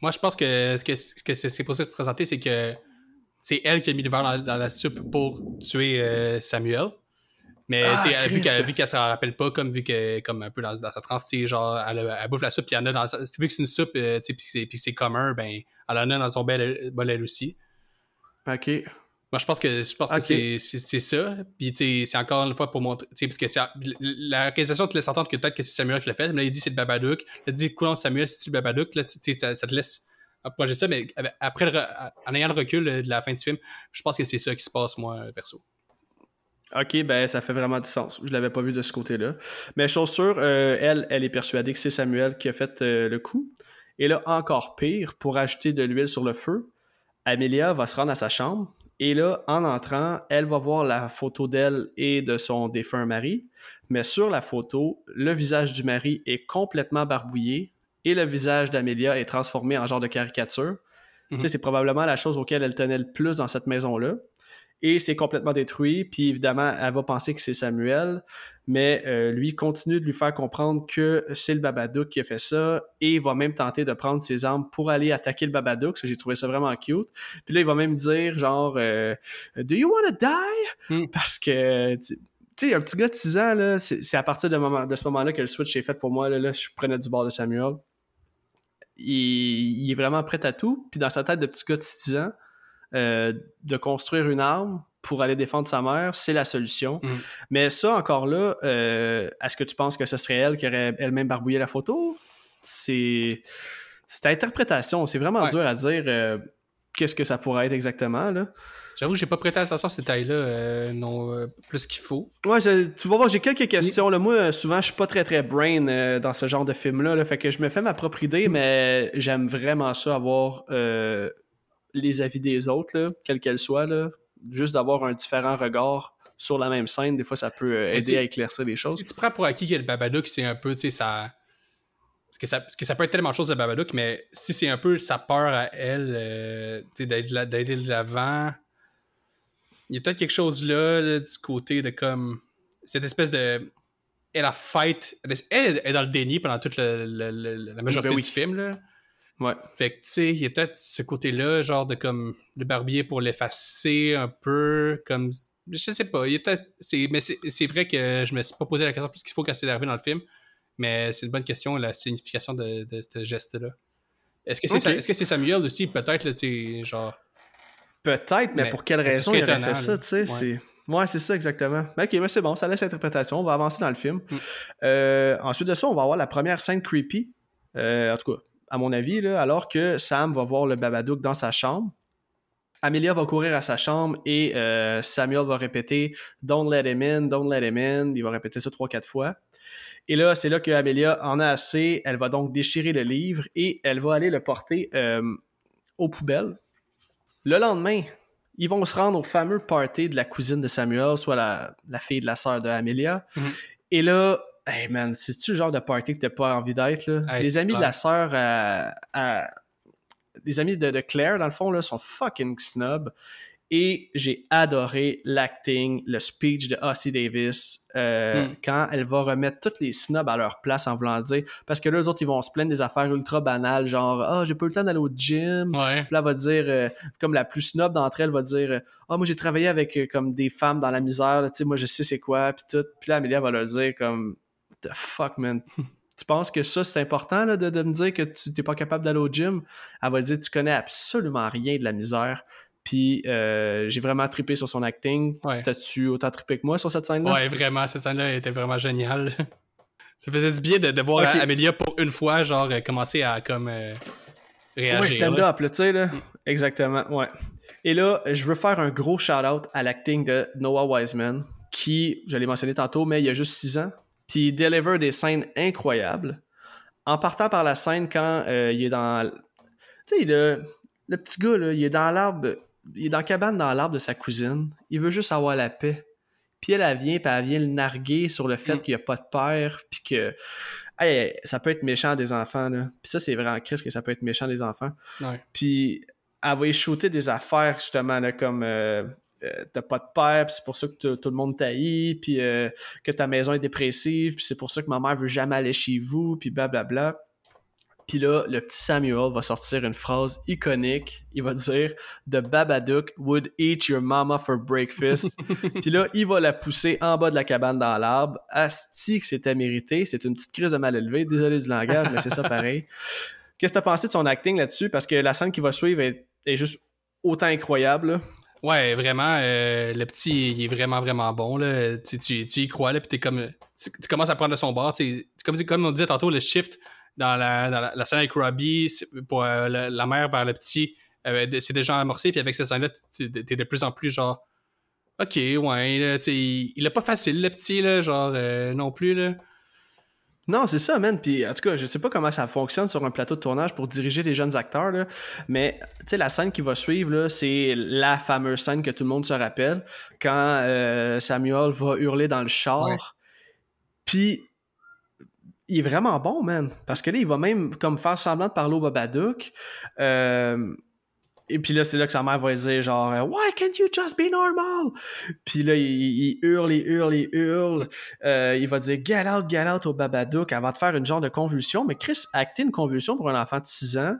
Moi, je pense que ce que, ce que c'est pour ça de présenter, c'est que c'est elle qui a mis le verre dans, dans la soupe pour tuer euh, Samuel. Mais Ah, vu qu'elle vu qu'elle s'en rappelle pas, comme vu que comme un peu dans, dans sa transe, genre elle, elle bouffe la soupe, puis il y en a dans sa- vu que c'est une soupe, euh, puis c'est- commun, ben elle en a dans son bol, bol elle aussi. Ok. Moi, je pense que je pense que c'est- c'est c'est ça. Puis, tu c'est encore une fois pour montrer. Tu sais, parce que c'est- la réalisation te laisse entendre que peut-être que c'est Samuel qui l'a fait. Mais là, il dit c'est le Babadook. Il a dit, coulons Samuel, c'est-tu le Babadook? Là, tu sais, ça, ça te laisse approcher ça. Mais après, le en ayant le recul euh, de la fin du film, je pense que c'est ça qui se passe, moi, euh, perso. Ok, ben ça fait vraiment du sens. Je l'avais pas vu de ce côté-là. Mais chose sûre, euh, elle, elle est persuadée que c'est Samuel qui a fait euh, le coup. Et là, encore pire, pour ajouter de l'huile sur le feu, Amelia va se rendre à sa chambre. Et là, en entrant, elle va voir la photo d'elle et de son défunt mari. Mais sur la photo, le visage du mari est complètement barbouillé et le visage d'Amelia est transformé en genre de caricature. Tu sais, c'est probablement la chose auquel elle tenait le plus dans cette maison-là. Et c'est complètement détruit. Puis évidemment, elle va penser que c'est Samuel, mais euh, lui continue de lui faire comprendre que c'est le Babadook qui a fait ça et va même tenter de prendre ses armes pour aller attaquer le Babadook. J'ai trouvé ça vraiment cute. Puis là, il va même dire genre euh, Do you wanna die? Mm. Parce que tu sais, un petit gars de 6 ans, là, c'est c'est à partir de, moment, de ce moment-là que le switch est fait pour moi. Là, là, je prenais du bord de Samuel. Il, il est vraiment prêt à tout. Puis dans sa tête de petit gars de 6 ans, euh, de construire une arme pour aller défendre sa mère, c'est la solution. Mm. Mais ça, encore là, euh, est-ce que tu penses que ce serait elle qui aurait elle-même barbouillé la photo? C'est. C'est interprétation. C'est vraiment Ouais. dur à dire euh, qu'est-ce que ça pourrait être exactement. Là. J'avoue, j'ai pas prêté attention à ces détails-là, euh, non, euh, plus qu'il faut. Ouais, je- tu vas voir, j'ai quelques questions. Là. Moi, souvent, je suis pas très très brain euh, dans ce genre de film-là. là. fait que je me fais ma propre idée, mais j'aime vraiment ça avoir les avis des autres, là, quelles qu'elles soient. Là. Juste d'avoir un différent regard sur la même scène, des fois, ça peut euh, aider à éclaircir les choses. Si tu prends pour acquis que le Babadook, c'est un peu, tu sais, ça. Parce que, ça, parce que ça peut être tellement de choses, le Babadook, mais si c'est un peu sa peur à elle, euh, d'aller de la- d'aller de l'avant, il y a peut-être quelque chose là, là, du côté de comme. Cette espèce de. Elle a fight. Elle, elle est dans le déni pendant toute le- le- le- la majorité Ben oui. du film, là. Ouais. Fait que, tu sais, il y a peut-être ce côté-là, genre de comme le barbier pour l'effacer un peu, comme. Je sais pas, il y a peut-être. c'est- Mais c'est c'est vrai que je me suis pas posé la question plus qu'il faut quand c'est arrivé dans le film, mais c'est une bonne question, la signification de, de ce geste-là. Est-ce que c'est que c'est Samuel aussi, peut-être, là, tu sais, genre. Peut-être, mais, Mais pour quelle raison ce il est aurait fait ça, tu sais, Ouais. c'est... Ouais, c'est ça exactement. Ok, mais c'est bon, ça laisse l'interprétation. On va avancer dans le film. Euh, ensuite de ça, on va avoir la première scène creepy. Euh, en tout cas, à mon avis, là, alors que Sam va voir le Babadook dans sa chambre. Amelia va courir à sa chambre et euh, Samuel va répéter Don't let him in, don't let him in. Il va répéter ça trois, quatre fois. Et là, c'est là que Amelia en a assez. Elle va donc déchirer le livre et elle va aller le porter euh, aux poubelles. Le lendemain, ils vont se rendre au fameux party de la cousine de Samuel, soit la, la fille de la sœur de Amelia. Mhm. Et là, hey man, c'est-tu le genre de party que t'as pas envie d'être, là? Hey, les amis de la sœur à- à- Les amis de, de Claire, dans le fond, là, sont fucking snob. Et j'ai adoré l'acting, le speech de Ossie Davis euh, Mm. quand elle va remettre toutes les snobs à leur place en voulant dire. Parce que là, eux autres, ils vont se plaindre des affaires ultra banales, genre Ah, j'ai pas eu le temps d'aller au gym. Ouais. Puis là, elle va dire, euh, comme la plus snob d'entre elles, va dire euh, Ah, moi, j'ai travaillé avec euh, comme des femmes dans la misère, tu sais, moi, je sais c'est quoi, puis tout. Puis là, Amélia va leur dire, comme, The fuck, man. tu penses que ça, c'est important, là, de, de me dire que tu t'es pas capable d'aller au gym? Elle va dire Tu connais absolument rien de la misère. Puis euh, j'ai vraiment trippé sur son acting. Ouais. T'as-tu autant trippé que moi sur cette scène-là? Ouais, vraiment, cette scène-là était vraiment géniale. Ça faisait du bien de, de voir Ok. Amelia pour une fois, genre, euh, commencer à comme euh, réagir. Ouais, stand là. up, là, tu sais, là. Exactement, ouais. Et là, je veux faire un gros shout-out à l'acting de Noah Wiseman, qui, je l'ai mentionné tantôt, mais il y a juste 6 ans, puis il deliver des scènes incroyables. En partant par la scène quand euh, il est dans... Tu sais, le, le petit gars, là, il est dans l'arbre... Il est dans la cabane dans l'arbre de sa cousine. Il veut juste avoir la paix. Puis elle, elle vient, puis elle vient le narguer sur le fait Mm. qu'il n'y a pas de père, puis que... Hey, ça peut être méchant des enfants, là. Puis ça, c'est vraiment Chris que ça peut être méchant des enfants. Ouais. Puis elle va y shooter des affaires, justement, là, comme euh, euh, t'as pas de père, puis c'est pour ça que tout le monde t'haït, puis euh, que ta maison est dépressive, puis c'est pour ça que ma mère veut jamais aller chez vous, puis blablabla. Puis là, le petit Samuel va sortir une phrase iconique. Il va dire The Babadook would eat your mama for breakfast. Puis là, il va la pousser en bas de la cabane dans l'arbre. Asti que c'était mérité. C'est une petite crise de mal élevé. Désolé du langage, mais c'est ça pareil. Qu'est-ce que t'as pensé de son acting là-dessus? Parce que la scène qui va suivre est, est juste autant incroyable. Ouais, vraiment, euh, le petit, il est vraiment, vraiment bon, là. Tu, tu, tu y crois, là, t'es comme... Tu, tu commences à prendre de son bord, Comme, comme on disait tantôt, le shift dans la, dans la, scène avec Robbie, pour euh, la, mère vers le petit, euh, c'est déjà amorcé, puis avec cette scène-là, t'es de plus en plus genre... Ok, ouais, là, il, il a pas facile, le petit, là, genre, euh, non plus, là. Non, c'est ça, man. Puis, en tout cas, je sais pas comment ça fonctionne sur un plateau de tournage pour diriger des jeunes acteurs, là. Mais, tu sais, la scène qui va suivre, c'est la fameuse scène que tout le monde se rappelle. Quand euh, Samuel va hurler dans le char. Ouais. Puis, il est vraiment bon, man. Parce que là, il va même comme faire semblant de parler au Babadook. Euh, et puis là, c'est là que sa mère va dire genre Why can't you just be normal? Puis là, il, il hurle, il hurle, il hurle. Euh, il va dire Get out, get out au Babadook avant de faire une genre de convulsion. Mais Chris, acter une convulsion pour un enfant de 6 ans,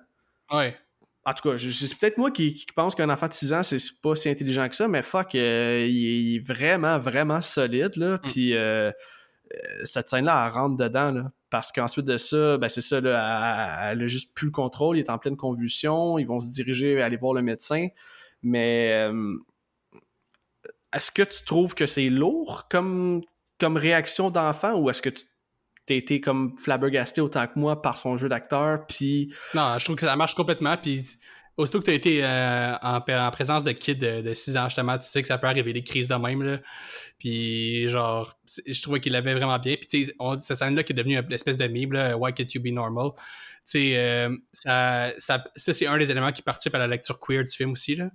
Ouais. en tout cas, c'est peut-être moi qui, qui pense qu'un enfant de 6 ans, c'est pas si intelligent que ça, mais fuck, euh, il, est- vraiment, vraiment solide, là. Puis euh, euh, cette scène-là, elle rentre dedans. Parce qu'ensuite de ça, ben c'est ça, là, elle, a juste plus le contrôle, il est en pleine convulsion, ils vont se diriger, aller voir le médecin. Mais euh, est-ce que tu trouves que c'est lourd comme, réaction d'enfant ou est-ce que tu t'as été comme flabbergasté autant que moi par son jeu d'acteur, Non, je trouve que ça marche complètement. Puis aussitôt que tu as été euh, en, en présence de kids de, de 6 ans, justement, tu sais que ça peut arriver des crises de même. Là. Puis genre, je trouvais qu'il l'avait vraiment bien. Puis tu sais, cette scène-là qui est devenue une espèce de meme, là, Why can't you be normal? Tu sais, euh, ça, ça, ça c'est un des éléments qui participe à la lecture queer du film aussi. Là.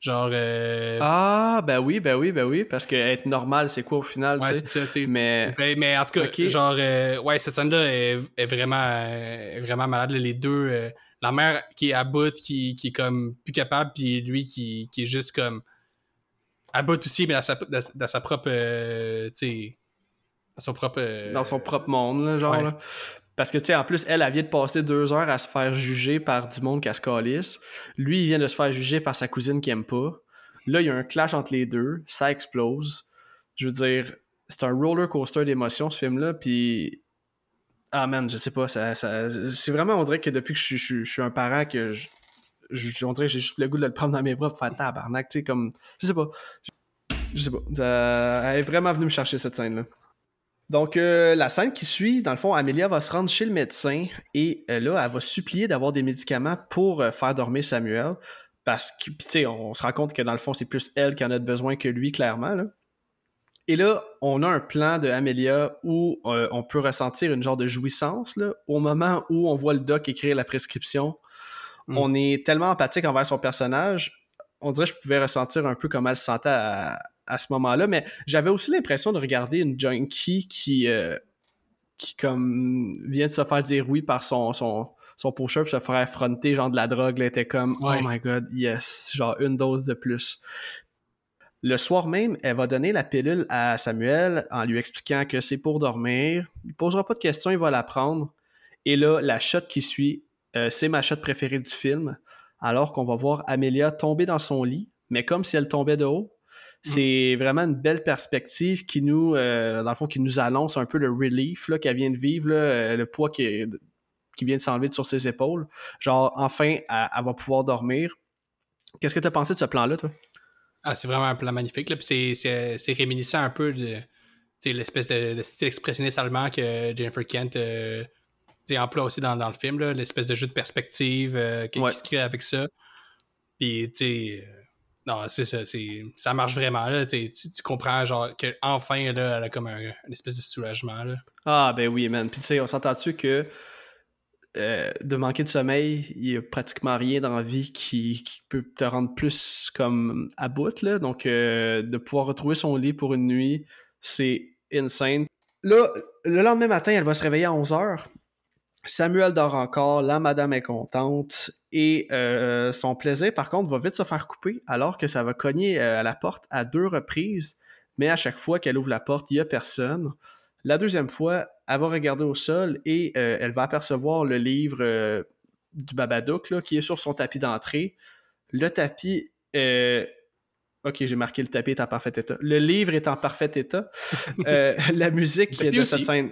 Genre, euh, Ah, ben oui, ben oui, ben oui, parce que être normal, c'est quoi au final, ouais, tu c'est sais. ça, tu sais. Mais Fait- mais en tout cas, genre, euh, ouais, cette scène-là est, est vraiment, euh, vraiment malade. Les deux, euh, la mère qui est à bout, qui, qui est comme plus capable, puis lui qui, qui est juste comme à bout aussi, mais dans sa, dans, dans sa propre, euh, tu sais, dans son propre. euh, dans son propre monde, là, genre. ouais. là. Parce que, tu sais, en plus, elle, elle vient de passer deux heures à se faire juger par du monde qui a se calisse. Lui, il vient de se faire juger par sa cousine qui aime pas. Là, il y a un clash entre les deux. Ça explose. Je veux dire, c'est un roller coaster d'émotions, ce film-là. Puis. Ah, man, je sais pas. Ça, c'est vraiment, on dirait que depuis que je, suis- un parent, que je, on dirait que j'ai juste le goût de le prendre dans mes bras pour faire tabarnak. Tu sais, comme. Je sais pas. Je sais pas. Elle est vraiment venue me chercher cette scène-là. Donc, euh, la scène qui suit, dans le fond, Amelia va se rendre chez le médecin et euh, là, elle va supplier d'avoir des médicaments pour euh, faire dormir Samuel. Parce que, tu sais, on se rend compte que dans le fond, c'est plus elle qui en a besoin que lui, clairement. Là. Et là, on a un plan de Amelia où euh, on peut ressentir une genre de jouissance là, au moment où on voit le doc écrire la prescription. Mm. On est tellement empathique envers son personnage. On dirait que je pouvais ressentir un peu comment elle se sentait à, à ce moment-là, mais j'avais aussi l'impression de regarder une junkie qui, euh, qui comme vient de se faire dire oui par son, son, son pusher puis se faire affronter genre de la drogue. Elle était comme Ouais. Oh my god, yes, genre une dose de plus. Le soir même, elle va donner la pilule à Samuel en lui expliquant que c'est pour dormir. Il posera pas de questions, il va la prendre. Et là, la shot qui suit, euh, c'est ma shot préférée du film. Alors qu'on va voir Amelia tomber dans son lit, mais comme si elle tombait de haut. C'est vraiment une belle perspective qui nous, euh, dans le fond, qui nous annonce un peu le relief qu'elle vient de vivre, là, euh, le poids qui, qui vient de s'enlever sur ses épaules. Genre, enfin, elle, elle va pouvoir dormir. Qu'est-ce que tu as pensé de ce plan-là, toi? Ah, c'est vraiment un plan magnifique. Là. Puis c'est, réminiscent un peu de l'espèce de, de style expressionniste allemand que Jennifer Kent euh, emploie aussi dans, dans le film, l'espèce de jeu de perspective euh, qui, Ouais. qui se crée avec ça. Puis, tu sais, euh, non, c'est ça, ça marche vraiment. Là, tu, tu, tu comprends, genre, qu'enfin, là, elle a comme un, une espèce de soulagement. Là. Ah, ben oui, man. Puis tu sais, on s'entend-tu que euh, de manquer de sommeil, il y a pratiquement rien dans la vie qui, peut te rendre plus comme à bout. Donc, euh, de pouvoir retrouver son lit pour une nuit, c'est insane. Là, le lendemain matin, elle va se réveiller à 11h. Samuel dort encore, la madame est contente et euh, son plaisir, par contre, va vite se faire couper alors que ça va cogner à la porte à deux reprises. Mais à chaque fois qu'elle ouvre la porte, il n'y a personne. La deuxième fois, elle va regarder au sol et euh, elle va apercevoir le livre euh, du Babadook là, qui est sur son tapis d'entrée. Le tapis. euh, Ok, j'ai marqué le tapis est en parfait état. Le livre est en parfait état. La musique de aussi. cette scène.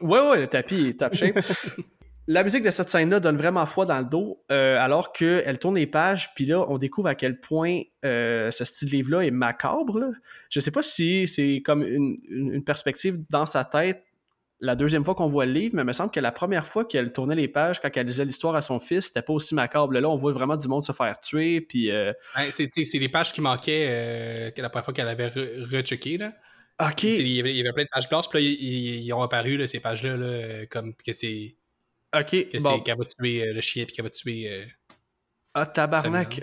Ouais, ouais, le tapis est top shape. La musique de cette scène-là donne vraiment froid dans le dos, alors qu'elle tourne les pages, puis là, on découvre à quel point ce style livre-là est macabre. là. Je sais pas si c'est comme une perspective dans sa tête la deuxième fois qu'on voit le livre, mais il me semble que la première fois qu'elle tournait les pages, quand elle lisait l'histoire à son fils, c'était pas aussi macabre. Là, on voit vraiment du monde se faire tuer, puis... euh, c'est, les pages qui manquaient euh, la première fois qu'elle avait re- rechecké. Là. Ok, Il, y avait, il y avait plein de pages blanches, puis là, ils, ont apparu, là, ces pages-là, là, comme que c'est ok, que bon. qu'elle va tuer euh, le chien, puis qu'elle va tuer. Ah, tabarnak.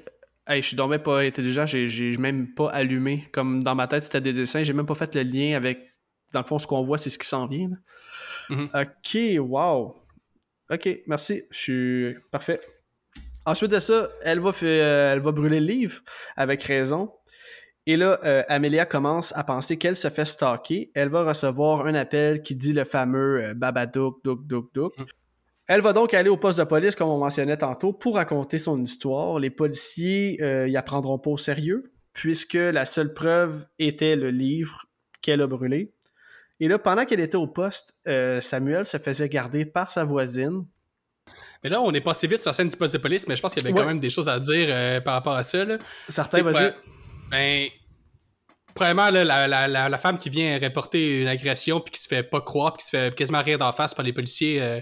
Hey, je suis même pas intelligent, j'ai, j'ai même pas allumé. Comme dans ma tête, c'était des dessins, j'ai même pas fait le lien avec. Dans le fond, ce qu'on voit, c'est ce qui s'en vient. Mhm. Ok, wow. Ok, merci. Je suis parfait. Ensuite de ça, elle va, euh, elle va brûler le livre, avec raison. Et là, euh, Amelia commence à penser qu'elle se fait stalker. Elle va recevoir un appel qui dit le fameux euh, Babadook, Douk, Douk, Douk. Mhm. Elle va donc aller au poste de police, comme on mentionnait tantôt, pour raconter son histoire. Les policiers euh, y apprendront pas au sérieux, puisque la seule preuve était le livre qu'elle a brûlé. Et là, pendant qu'elle était au poste, euh, Samuel se faisait garder par sa voisine. Mais là, on est passé vite sur la scène du poste de police, mais je pense qu'il y avait quand même des choses à dire euh, par rapport à ça. Là. Certains, vas-y. Ben, premièrement, là, la, la, la, la femme qui vient reporter une agression puis qui se fait pas croire puis qui se fait quasiment rire d'en face par les policiers. euh,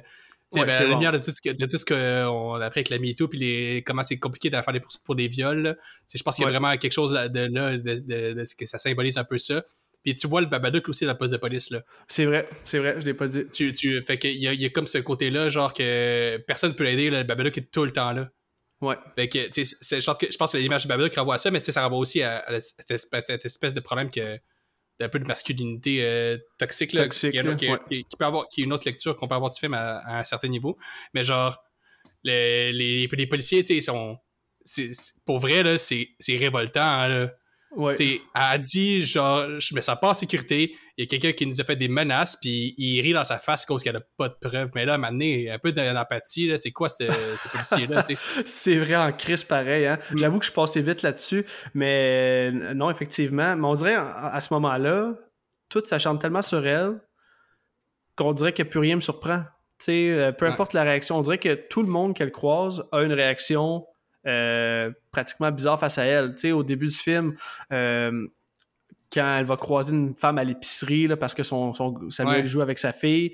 Ouais, ben, à la bon. lumière de tout ce que, de tout ce que on a appris avec la MeToo puis les, comment c'est compliqué de faire des poursuites pour des viols. Je pense qu'il y a vraiment quelque chose de là, de, de- de ce que ça symbolise un peu ça. Puis tu vois le Babadook aussi dans le poste de police. Là. C'est vrai, c'est vrai, je l'ai pas dit. Tu, tu, fait qu'il y y a comme ce côté-là, genre que personne peut l'aider, le Babadook est tout le temps là. Ouais. Fait que, tu sais, je pense que, je pense que l'image de Babadook renvoie à ça, mais tu sais, ça renvoie aussi à, à la- cette, espèce, cette espèce de problème que d'un peu de masculinité euh, toxique, là, Toxique, qui, là, qui ouais. qui peut avoir, qui est une autre lecture qu'on peut avoir du film à, à un certain niveau. Mais genre, les, les, les policiers, tu sais, ils sont. pour vrai, là, c'est c'est révoltant. hein, là. Ouais. Elle a dit, genre, je me sens pas en sécurité. Il y a quelqu'un qui nous a fait des menaces, puis il rit dans sa face à cause qu'elle a pas de preuves. Mais là, à un peu d'empathie, là, c'est quoi ce, ce policier-là? C'est vrai en crise pareil. Hein? Mm. J'avoue que je suis passé vite là-dessus, mais euh, non, effectivement. Mais on dirait à, ce moment-là, tout s'acharne tellement sur elle qu'on dirait que plus rien me surprend. Tu sais, euh, peu Ouais. importe la réaction, on dirait que tout le monde qu'elle croise a une réaction euh, pratiquement bizarre face à elle. Tu sais, au début du film, euh, quand elle va croiser une femme à l'épicerie parce que son, son Samuel joue avec sa fille.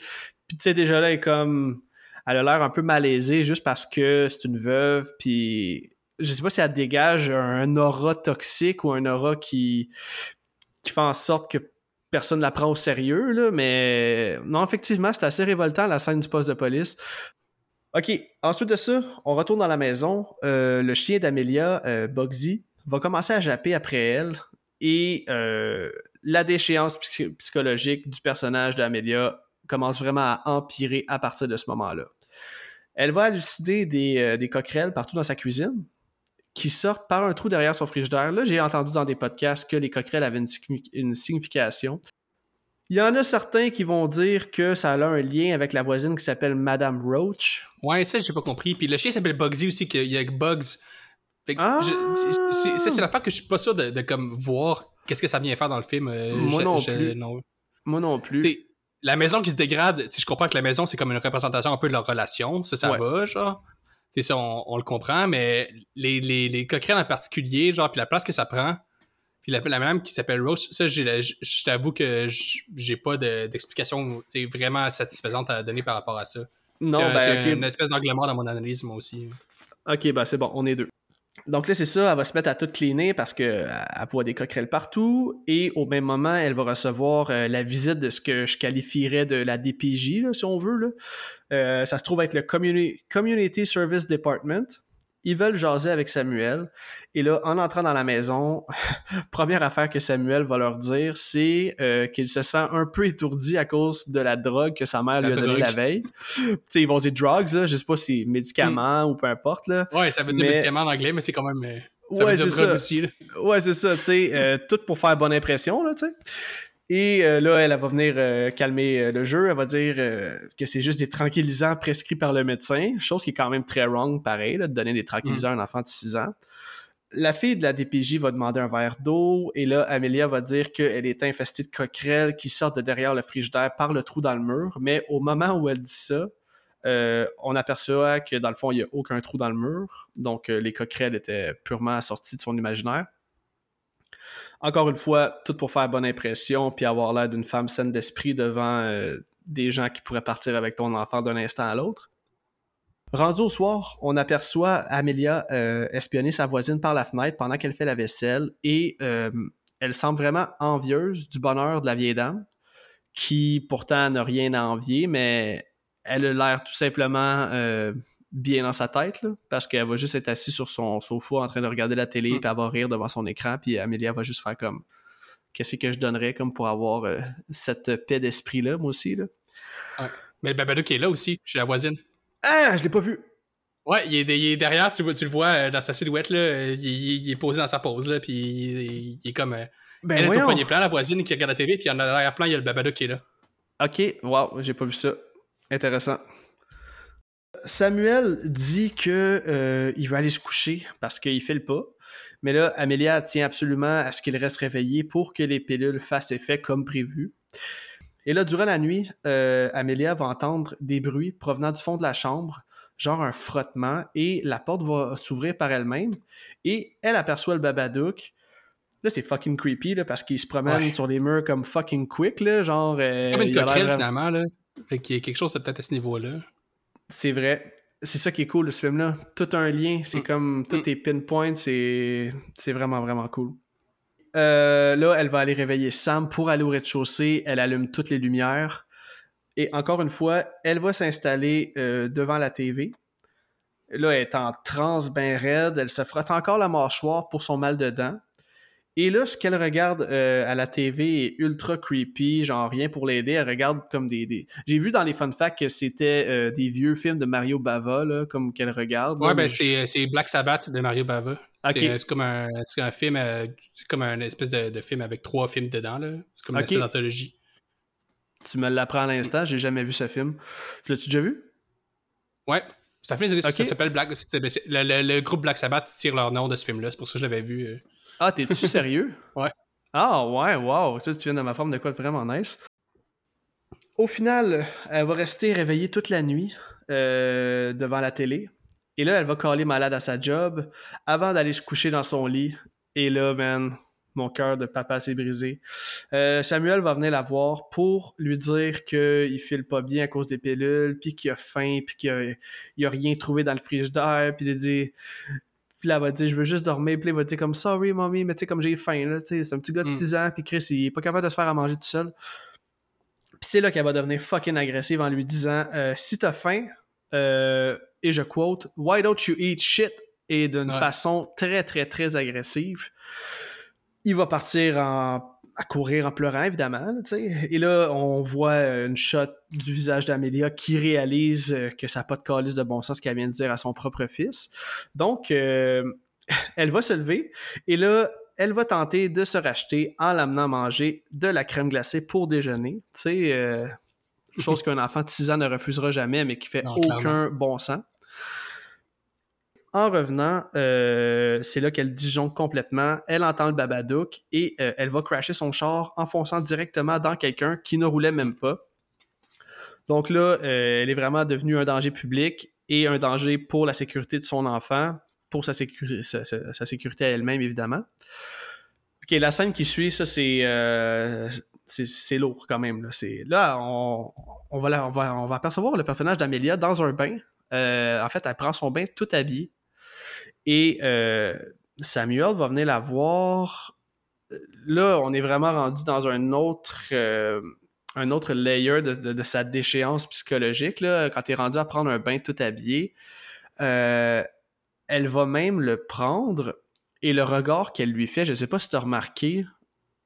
Puis tu sais, déjà là, elle est comme. Elle a l'air un peu malaisée juste parce que c'est une veuve. Puis je sais pas si elle dégage un aura toxique ou un aura qui, qui fait en sorte que personne ne la prend au sérieux, là, mais non, effectivement, c'est assez révoltant la scène du poste de police. OK, ensuite de ça, on retourne dans la maison. Euh, le chien d'Amelia, euh, Bugsy, va commencer à japper après elle et euh, la déchéance psychologique du personnage d'Amelia commence vraiment à empirer à partir de ce moment-là. Elle va halluciner des, des coquerelles partout dans sa cuisine qui sortent par un trou derrière son frigidaire. Là, j'ai entendu dans des podcasts que les coquerelles avaient une, signification. Il y en a certains qui vont dire que ça a un lien avec la voisine qui s'appelle Madame Roach. Ouais, ça, j'ai pas compris. Puis le chien s'appelle Bugsy aussi, qu'il y a Bugs. Ah! ça, c'est l'affaire que je suis pas sûr de, comme voir qu'est-ce que ça vient faire dans le film. Euh, Moi, non plus. Moi non plus. la maison qui se dégrade, si je comprends que la maison, c'est comme une représentation un peu de leur relation. Ça, ça va, genre c'est ça, on, le comprend, mais les, les, les coquerelles en particulier, genre, puis la place que ça prend, puis la, la même qui s'appelle Roach, ça, je t'avoue que j'ai pas d'explication vraiment satisfaisante à donner par rapport à ça. Non, c'est ben, une espèce d'anglement dans mon analyse, moi aussi. Ok, ben c'est bon, on est deux. Donc là, c'est ça, elle va se mettre à tout cleaner parce qu'elle voit des coquerelles partout. Et au même moment, elle va recevoir euh, la visite de ce que je qualifierais de la DPJ, si on veut. Là. Euh, ça se trouve être le Community Service Department. Ils veulent jaser avec Samuel. Et là, en entrant dans la maison, première affaire que Samuel va leur dire, c'est euh, qu'il se sent un peu étourdi à cause de la drogue que sa mère lui a donnée la veille. sais, ils vont dire drugs, là, je sais pas si médicaments mm. ou peu importe. Là. Ouais, ça veut dire médicaments en anglais, mais c'est quand même. Euh, ça ouais, c'est ça. Aussi, Ouais, c'est ça, tu sais, euh, tout pour faire bonne impression, là, tu sais. Et euh, là, elle, va venir euh, calmer euh, le jeu. Elle va dire que c'est juste des tranquillisants prescrits par le médecin, chose qui est quand même très wrong, pareil, de donner des tranquillisants à un enfant de 6 ans. La fille de la DPJ va demander un verre d'eau et là, Amelia va dire qu'elle est infestée de coquerelles qui sortent de derrière le frigidaire par le trou dans le mur. Mais au moment où elle dit ça, on aperçoit que dans le fond, il n'y a aucun trou dans le mur. Donc, les coquerelles étaient purement sorties de son imaginaire. Encore une fois, tout pour faire bonne impression puis avoir l'air d'une femme saine d'esprit devant euh, des gens qui pourraient partir avec ton enfant d'un instant à l'autre. Rendu au soir, on aperçoit Amelia euh, espionner sa voisine par la fenêtre pendant qu'elle fait la vaisselle et euh, elle semble vraiment envieuse du bonheur de la vieille dame, qui pourtant n'a rien à envier, mais elle a l'air tout simplement bien dans sa tête, parce qu'elle va juste être assise sur son sofa en train de regarder la télé, mm. puis elle va rire devant son écran, puis Amélia va juste faire comme qu'est-ce que je donnerais comme pour avoir euh, cette paix d'esprit-là, moi aussi. Là? Mais le qui est là aussi, chez la voisine. Ah, je l'ai pas vu. Ouais, il est, derrière, tu, tu le vois euh, dans sa silhouette, là, il, est posé dans sa pose, là, puis il, est comme... Euh, ben elle est au poignet plein, la voisine qui regarde la télé, puis en arrière-plan, il y a le Babadook qui est là. Ok, wow, j'ai pas vu ça. Intéressant. Samuel dit que euh, il veut aller se coucher parce qu'il fait le pas. Mais là, Amélia tient absolument à ce qu'il reste réveillé pour que les pilules fassent effet comme prévu. Et là, durant la nuit, euh, Amélia va entendre des bruits provenant du fond de la chambre, genre un frottement, et la porte va s'ouvrir par elle-même. Et elle aperçoit le Babadook. Là, c'est fucking creepy là, parce qu'il se promène sur les murs comme fucking quick, là, genre. Euh, comme une coquerelle, finalement, là. Fait qu'il y a quelque chose peut-être à ce niveau-là. C'est vrai. C'est ça qui est cool de ce film-là. Tout un lien. C'est mm. comme. Tout mm. est pinpoint. C'est vraiment, vraiment cool. Euh, là, elle va aller réveiller Sam pour aller au rez-de-chaussée. Elle allume toutes les lumières. Et encore une fois, elle va s'installer euh, devant la TV. Là, elle est en transe bien raide. Elle se frotte encore la mâchoire pour son mal de dents. Et là, ce qu'elle regarde euh, à la TV est ultra creepy, genre rien pour l'aider. Elle regarde comme des. J'ai vu dans les fun facts que c'était euh, des vieux films de Mario Bava, là, comme qu'elle regarde. Ouais, ben c'est Black Sabbath de Mario Bava. C'est comme un, un film, euh, comme un espèce de, film avec trois films dedans, là. C'est comme une espèce d'anthologie. Tu me l'apprends à l'instant, j'ai jamais vu ce film. L'as-tu déjà vu? Ouais. C'est un film, ça s'appelle Black. Le, le, groupe Black Sabbath tire leur nom de ce film-là, c'est pour ça que je l'avais vu. Ah, t'es-tu sérieux? ouais. Ah, ouais, wow. Ça, tu viens de ma forme de quoi vraiment nice. Au final, elle va rester réveillée toute la nuit euh, devant la télé. Et là, elle va caler malade à sa job avant d'aller se coucher dans son lit. Et là, man, mon cœur de papa s'est brisé. Euh, Samuel va venir la voir pour lui dire qu'il file pas bien à cause des pilules, puis qu'il a faim, puis qu'il a, a, rien trouvé dans le frigidaire, puis il dit... Puis là, elle va dire, je veux juste dormir. Puis là, il va dire comme, sorry, mommy, mais tu sais, comme j'ai faim, là, tu sais, c'est un petit gars de 6 mm. ans, puis Chris, il est pas capable de se faire à manger tout seul. Puis c'est là qu'elle va devenir fucking agressive en lui disant, euh, si t'as faim, euh, et je quote, why don't you eat shit? Et d'une façon très, très, très agressive il va partir à courir en pleurant, évidemment. et là, on voit une shot du visage d'Amélia qui réalise euh, que ça n'a pas de calice de bon sens qu'elle vient de dire à son propre fils. Donc, euh, elle va se lever et là, elle va tenter de se racheter en l'amenant manger de la crème glacée pour déjeuner. Tu sais, euh, chose qu'un enfant de 6 ans ne refusera jamais, mais qui fait aucun bon sens. En revenant, euh, c'est là qu'elle disjonque complètement. Elle entend le babadook et euh, elle va crasher son char en fonçant directement dans quelqu'un qui ne roulait même pas. Donc là, euh, elle est vraiment devenue un danger public et un danger pour la sécurité de son enfant, pour sa, sécurité à elle-même, évidemment. Ok, la scène qui suit, ça, c'est c'est lourd quand même. Là, là on, va, on, va, on va apercevoir le personnage d'Amelia dans un bain. en fait, elle prend son bain tout habillée. Et euh, Samuel va venir la voir. Là, on est vraiment rendu dans un autre, euh, un autre layer de, sa déchéance psychologique. Là, quand tu es rendu à prendre un bain tout habillé, euh, elle va même le prendre et le regard qu'elle lui fait, je sais pas si tu as remarqué,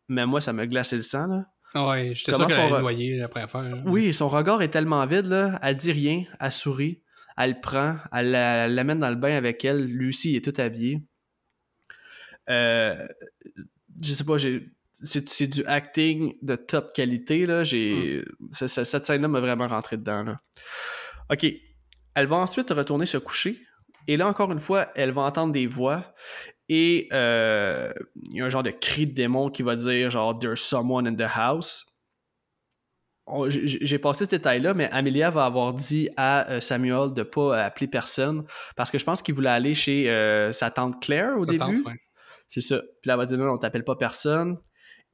mais moi, ça m'a glacé le sang. Là. J'étais sûr qu'elle noyé après affaire. Oui, son regard est tellement vide, là. Elle dit rien, elle sourit elle le prend, elle l'amène dans le bain avec elle. Lui aussi, il est tout habillé. Euh, je sais pas, c'est, du acting de top qualité. Là. J'ai, hmm. cette scène-là m'a vraiment rentré dedans. Là. OK. Elle va ensuite retourner se coucher. Et là, encore une fois, elle va entendre des voix. Et euh, il y a un genre de cri de démon qui va dire genre There's someone in the house j'ai passé ce détail-là, mais Amelia va avoir dit à euh, Samuel de ne pas appeler personne parce que je pense qu'il voulait aller chez euh, sa tante Claire au début. C'est ça. Puis là, elle va dire non, on t'appelle pas personne.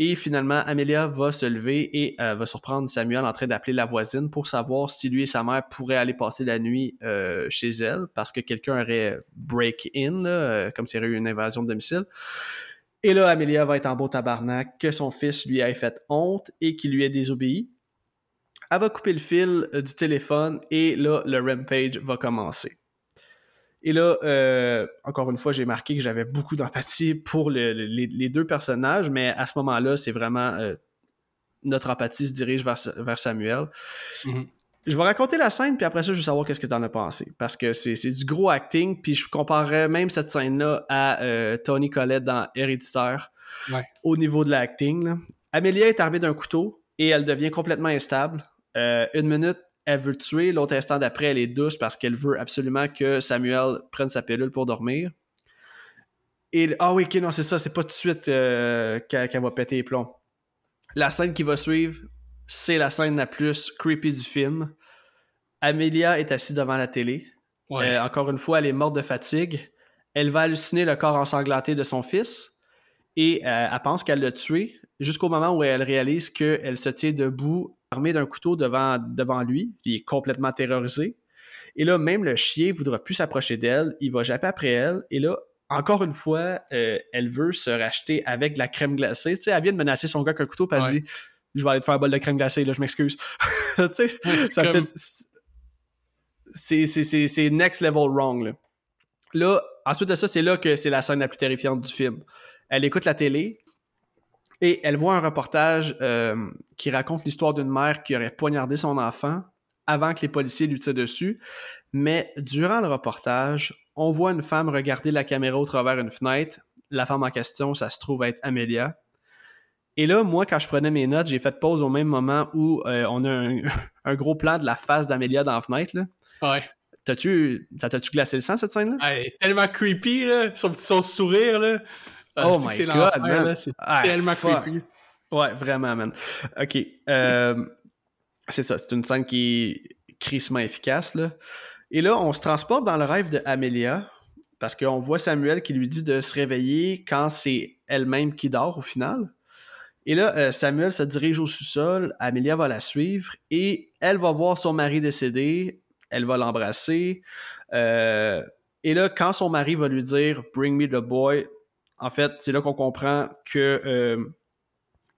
Et finalement, Amelia va se lever et euh, va surprendre Samuel en train d'appeler la voisine pour savoir si lui et sa mère pourraient aller passer la nuit chez elle parce que quelqu'un aurait break-in, comme s'il y aurait eu une invasion de domicile. Et là, Amelia va être en beau tabarnak que son fils lui ait fait honte et qu'il lui ait désobéi. Elle va couper le fil euh, du téléphone et là, le rampage va commencer. Et là, euh, encore une fois, j'ai marqué que j'avais beaucoup d'empathie pour les, deux personnages, mais à ce moment-là, c'est vraiment euh, notre empathie se dirige vers, Samuel. Mm-hmm. Je vais raconter la scène, puis après ça, je veux savoir qu'est-ce que tu en as pensé. Parce que c'est du gros acting, puis je comparerais même cette scène-là à Tony Collette dans Héréditaire au niveau de l'acting. Amélia est armée d'un couteau et elle devient complètement instable. Euh, une minute, elle veut tuer. L'autre instant d'après, elle est douce parce qu'elle veut absolument que Samuel prenne sa pilule pour dormir. Et ah oui, ok, non, c'est ça, c'est pas tout de suite euh, qu'elle va péter les plombs. La scène qui va suivre, c'est la scène la plus creepy du film. Amelia est assise devant la télé. Euh, encore une fois, elle est morte de fatigue. Elle va halluciner le corps ensanglanté de son fils et elle pense qu'elle l'a tué jusqu'au moment où elle réalise qu'elle se tient debout armé d'un couteau devant, devant lui, qui est complètement terrorisé. Et là, même le chien voudra plus s'approcher d'elle, il va japper après elle, et là, encore une fois, euh, elle veut se racheter avec de la crème glacée. Tu sais, elle vient de menacer son gars avec un couteau, puis elle dit Je vais aller te faire un bol de crème glacée, là, je m'excuse. tu sais, ça fait. C'est next level wrong, là. Là, ensuite de ça, c'est là que c'est la scène la plus terrifiante du film. Elle écoute la télé, et elle voit un reportage euh, qui raconte l'histoire d'une mère qui aurait poignardé son enfant avant que les policiers lui tirent dessus. Mais durant le reportage, on voit une femme regarder la caméra au travers une fenêtre. La femme en question, ça se trouve être Amelia. Et là, moi, quand je prenais mes notes, j'ai fait pause au même moment où euh, on a un, gros plan de la face d'Amelia dans la fenêtre. Là. Ouais. T'as-tu, ça t'a-tu glacé le sang, cette scène-là? Elle est tellement creepy, là. Son petit sourire, là. Ah, oh my god, man. C'est ah, tellement creepy. Ouais, vraiment, man. Ok. Euh, c'est ça, c'est une scène qui est crissement efficace, là. Et là, on se transporte dans le rêve de Amelia, parce qu'on voit Samuel qui lui dit de se réveiller quand c'est elle-même qui dort au final. Et là, euh, Samuel se dirige au sous-sol, Amelia va la suivre et elle va voir son mari décédé, elle va l'embrasser. Euh, et là, quand son mari va lui dire Bring me the boy, en fait, c'est là qu'on comprend que euh,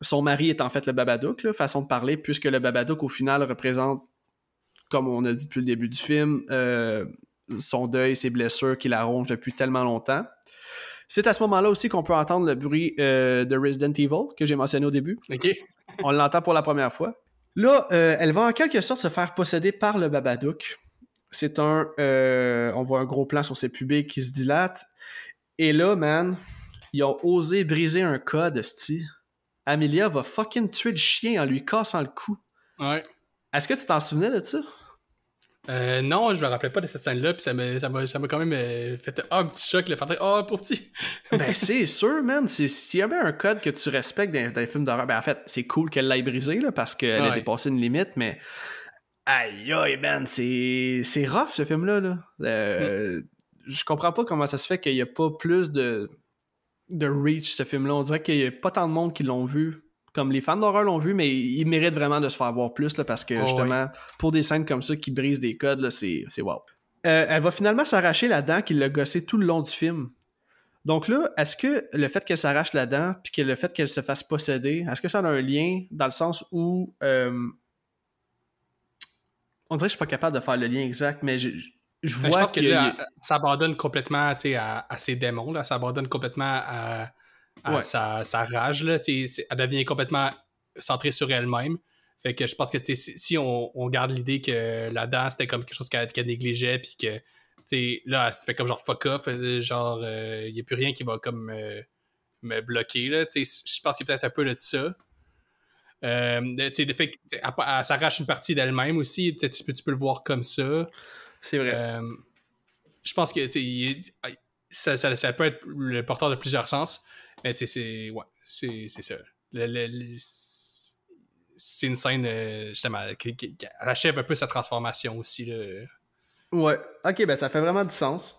son mari est en fait le Babadook, là, façon de parler, puisque le Babadook, au final, représente, comme on a dit depuis le début du film, son deuil, ses blessures qui la rongent depuis tellement longtemps. C'est à ce moment-là aussi qu'on peut entendre le bruit euh, de Resident Evil que j'ai mentionné au début. OK. On l'entend pour la première fois. Là, euh, elle va en quelque sorte se faire posséder par le Babadook. C'est un... Euh, on voit un gros plan sur ses pubés qui se dilatent. Et là, man, ils ont osé briser un code, sti. Amelia va fucking tuer le chien en lui cassant le cou. Ouais. Est-ce que tu t'en souvenais de ça? Euh, non, je me rappelais pas de cette scène-là, puis ça m'a, ça m'a, ça m'a quand même euh, fait un petit choc, le fait oh, pour petit. ben, c'est sûr, man. S'il y avait un code que tu respectes dans, les films d'horreur, ben, en fait, c'est cool qu'elle l'ait brisé, là, parce qu'elle a dépassé une limite, mais. Aïe, aïe, man, c'est, c'est rough, ce film-là, là. Euh, mm. Je comprends pas comment ça se fait qu'il y a pas plus de, de reach, ce film-là. On dirait qu'il y a pas tant de monde qui l'ont vu comme les fans d'horreur l'ont vu, mais ils méritent vraiment de se faire voir plus là, parce que oh, justement, pour des scènes comme ça qui brisent des codes, c'est wow. Euh, elle va finalement s'arracher la dent qui l'a gossé tout le long du film. Donc là, est-ce que le fait qu'elle s'arrache la dent, puis que le fait qu'elle se fasse posséder, est-ce que ça a un lien dans le sens où. Euh, on dirait que je suis pas capable de faire le lien exact, mais je, je ben, vois que. là, ça abandonne complètement à, à ses démons, là. ça abandonne complètement à sa, rage, là, elle devient complètement centrée sur elle-même. Fait que je pense que si, on, garde l'idée que la danse c'était comme quelque chose qu'elle négligeait, puis que là, elle se fait comme genre fuck off, euh, genre il euh, n'y a plus rien qui va comme euh, me bloquer. Là, je pense qu'il y a peut-être un peu de ça. le fait qu'elle s'arrache une partie d'elle-même aussi, tu peux, tu peux le voir comme ça. C'est vrai. je pense que ça, ça, peut être le porteur de plusieurs sens. Mais c'est. Ouais, c'est ça. c'est une scène, euh, justement, qui, qui, achève un peu sa transformation aussi. Là. Ouais, ok, ben ça fait vraiment du sens.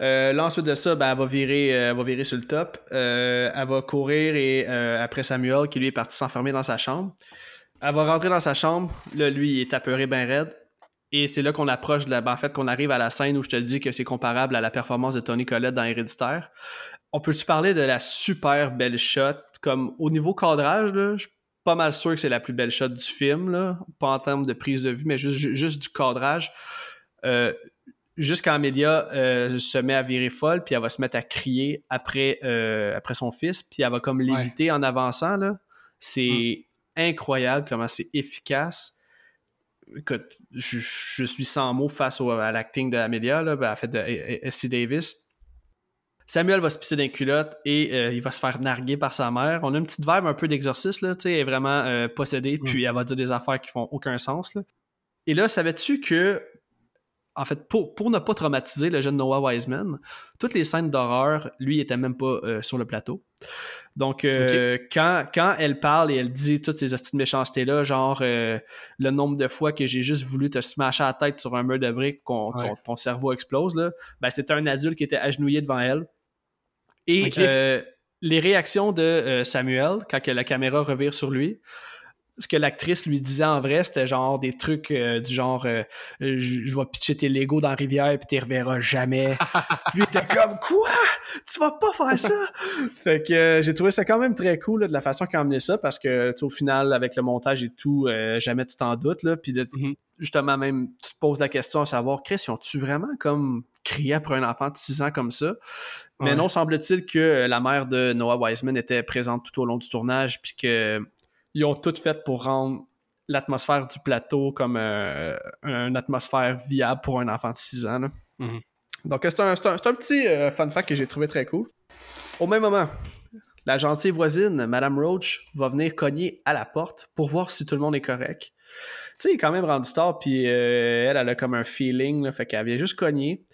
Euh, là, ensuite de ça, ben, elle, va virer, euh, va virer sur le top. elle va courir et après Samuel, qui lui est parti s'enfermer dans sa chambre. Elle va rentrer dans sa chambre. Là, lui, il est apeuré ben raide. Et c'est là qu'on approche de la. Ben, en fait, qu'on arrive à la scène où je te dis que c'est comparable à la performance de Tony Collette dans Héréditaire on peut-tu parler de la super belle shot? Comme au niveau cadrage, je suis pas mal sûr que c'est la plus belle shot du film, là. pas en termes de prise de vue, mais juste, du cadrage. Euh, Jusqu'à Amelia euh, se met à virer folle, puis elle va se mettre à crier après, euh, après son fils, puis elle va comme l'éviter en avançant. Là. C'est mm. incroyable comment c'est efficace. Écoute, je, suis sans mots face à l'acting d'Amelia, là, ben, fait de S.C. Davis Samuel va se pisser d'un culotte et euh, il va se faire narguer par sa mère. On a une petite verbe un peu d'exorcisme, là, tu sais, elle est vraiment euh, possédée, puis elle va dire des affaires qui font aucun sens. Là. Et là, savais-tu que, en fait, pour, pour ne pas traumatiser le jeune Noah Wiseman, toutes les scènes d'horreur, lui, il était même pas euh, sur le plateau. Donc, quand, quand elle parle et elle dit toutes ces astuces de méchanceté-là, genre le nombre de fois que j'ai juste voulu te smasher la tête sur un mur de briques, qu'on ton, cerveau explose, là, ben, c'était un adulte qui était agenouillé devant elle. Et euh, les réactions de euh, Samuel, quand la caméra revire sur lui, ce que l'actrice lui disait en vrai, c'était genre des trucs euh, du genre je, vais pitcher tes Legos dans la rivière puis t'y reverras jamais. puis il était comme quoi? Tu vas pas faire ça? Fait que j'ai trouvé ça quand même très cool de la façon qu'il a amené ça parce que au final avec le montage et tout, jamais tu t'en doutes là. Puis mm-hmm. justement même tu te poses la question à savoir Chris, ont-tu vraiment comme crié après un enfant de 6 ans comme ça? Mais non, semble-t-il que euh, la mère de Noah Wiseman était présente tout au long du tournage, puis qu'ils ont tout fait pour rendre l'atmosphère du plateau comme euh, une atmosphère viable pour un enfant de 6 ans. Mhm. Donc, c'est un, petit euh, fun fact que j'ai trouvé très cool. Au même moment, la gentille voisine, Madame Roach, va venir cogner à la porte pour voir si tout le monde est correct. Tu sais, il est quand même rendu tard, puis elle, elle a comme un feeling, fait qu'elle vient juste cogner.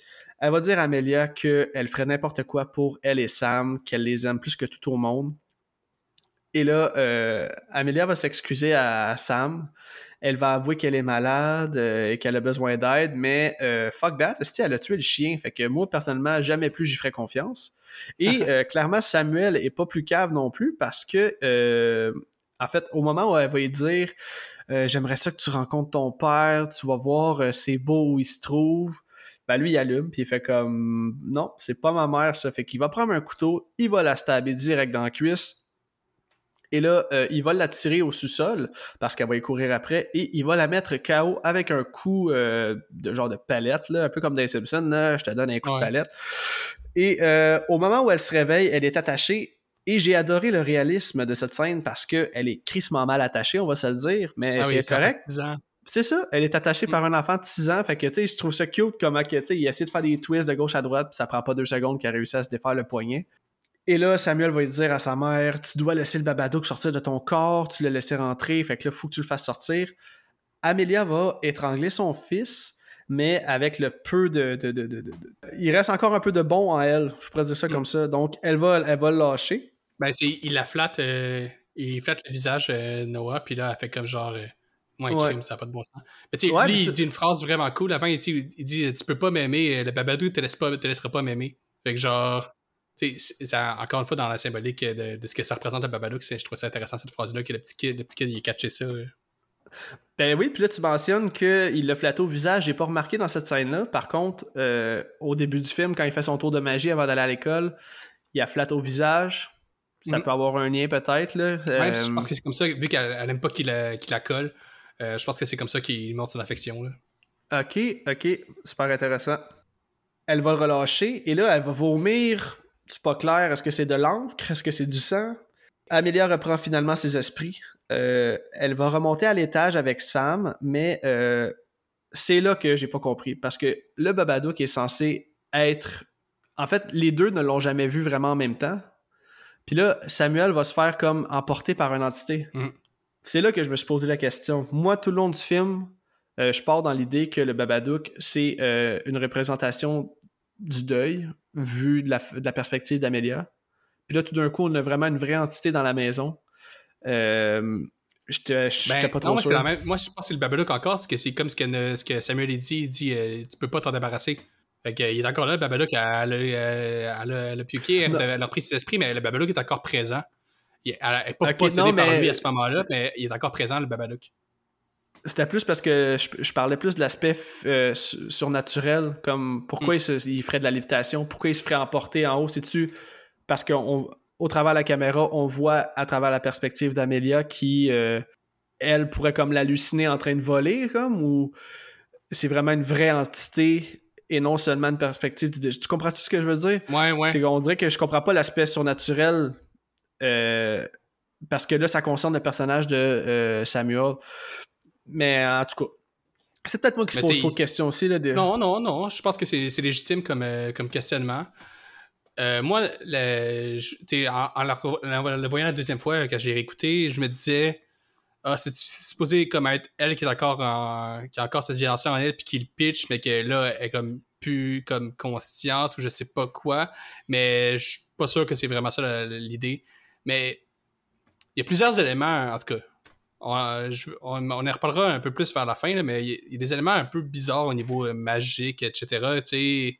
Elle va dire à Amelia qu'elle ferait n'importe quoi pour elle et Sam, qu'elle les aime plus que tout au monde. Et là, euh, Amelia va s'excuser à Sam, elle va avouer qu'elle est malade euh, et qu'elle a besoin d'aide, mais euh, fuck that, elle a tué le chien? Fait que moi, personnellement, jamais plus j'y ferai confiance. Et euh, clairement, Samuel est pas plus cave non plus parce que, en fait, au moment où elle va lui dire J'aimerais ça que tu rencontres ton père, tu vas voir, c'est beau où il se trouve. Ben lui, il allume, puis il fait comme Non, c'est pas ma mère, ça. Fait qu'il va prendre un couteau, il va la stabber direct dans la cuisse et là, euh, il va l'attirer au sous-sol parce qu'elle va y courir après et il va la mettre KO avec un coup euh, de genre de palette, là, un peu comme dans Simpson, là, je te donne un coup de palette. Et euh, au moment où elle se réveille, elle est attachée et j'ai adoré le réalisme de cette scène parce qu'elle est crissement mal attachée, on va se le dire, mais ah c'est correct. C'est ça, elle est attachée mm. par un enfant de 6 ans, fait que tu sais, je trouve ça cute comment que, tu sais, il essaie de faire des twists de gauche à droite, puis ça prend pas deux secondes qu'il a réussi à se défaire le poignet. Et là, Samuel va lui dire à sa mère Tu dois laisser le Babadook sortir de ton corps, tu l'as laissé rentrer, fait que là, il faut que tu le fasses sortir. Amelia va étrangler son fils, mais avec le peu de, Il reste encore un peu de bon en elle, je pourrais dire ça comme ça. Donc, elle va, elle va le lâcher. Ben, il la flatte, euh, il flatte le visage euh, Noah, puis là, elle fait comme genre. Euh, moi, crime, ça n'a pas de bon sens. Mais tu sais, lui, il dit une phrase vraiment cool. Avant, il dit, il dit Tu peux pas m'aimer, le Babadook te, laisse pas, te laissera pas m'aimer. Fait que genre encore une fois, dans la symbolique de, ce que ça représente le Babadook, je trouve ça intéressant cette phrase-là, que le petit kid, le petit kid, il a catché ça. Ben oui, puis là, tu mentionnes qu'il l'a flatté au visage. J'ai pas remarqué dans cette scène-là. Par contre, euh, au début du film, quand il fait son tour de magie avant d'aller à l'école, il a flatté au visage. Ça mm. peut avoir un lien peut-être. Là. Ouais, je pense euh, que c'est comme ça, vu qu'elle aime pas qu'il la, la, colle, euh, je pense que c'est comme ça qu'il montre son affection. Là. Ok, ok, super intéressant. Elle va le relâcher et là, elle va vomir c'est pas clair. Est-ce que c'est de l'encre? Est-ce que c'est du sang? Amelia reprend finalement ses esprits. Euh, elle va remonter à l'étage avec Sam, mais euh, c'est là que j'ai pas compris. Parce que le Babadook est censé être. En fait, les deux ne l'ont jamais vu vraiment en même temps. Puis là, Samuel va se faire comme emporté par une entité. Mm. C'est là que je me suis posé la question. Moi, tout le long du film, euh, je pars dans l'idée que le Babadook, c'est une représentation du deuil, vu de la, perspective d'Amelia. Puis là, tout d'un coup, on a vraiment une vraie entité dans la maison. Euh, J'étais ben, pas trop sûr. Moi, je pense que c'est le Babadook encore, parce que c'est comme ce que, ce que, Samuel a dit, il dit euh, tu peux pas t'en débarrasser. Fait il est encore là, le Babadook, elle, elle, elle, elle, a piqué, elle, a pris ses esprits, mais le Babadook est encore présent. Il n'est pas possédé par lui à ce moment-là, mais il est encore présent, le Babadook. C'était plus parce que je, parlais plus de l'aspect euh, surnaturel, comme pourquoi mm. il, ferait de la lévitation, pourquoi il se ferait emporter en haut. C'est-tu parce qu'au travers de la caméra, on voit à travers la perspective d'Amelia qui, euh, elle, pourrait comme l'halluciner en train de voler, comme, ou c'est vraiment une vraie entité et non seulement une perspective. Tu comprends-tu ce que je veux dire? Ouais, ouais. C'est qu'on dirait que je comprends pas l'aspect surnaturel. Euh, parce que là, ça concerne le personnage de Samuel. Mais en tout cas, c'est peut-être moi qui se pose trop de questions aussi. Là, Non, non, non. Je pense que c'est légitime comme, euh, comme questionnement. Euh, moi, le, en, en, le voyant la deuxième fois, quand j'ai réécouté, je me disais ah, c'est supposé comme être elle qui est encore en, qui a encore cette violence en elle puis qui le pitch, mais que là, elle est comme plus comme consciente ou je sais pas quoi. Mais je suis pas sûr que c'est vraiment ça l'idée. Mais il y a plusieurs éléments, en tout cas, on, on, en reparlera un peu plus vers la fin, mais il y, a des éléments un peu bizarres au niveau euh, magique, etc. Tu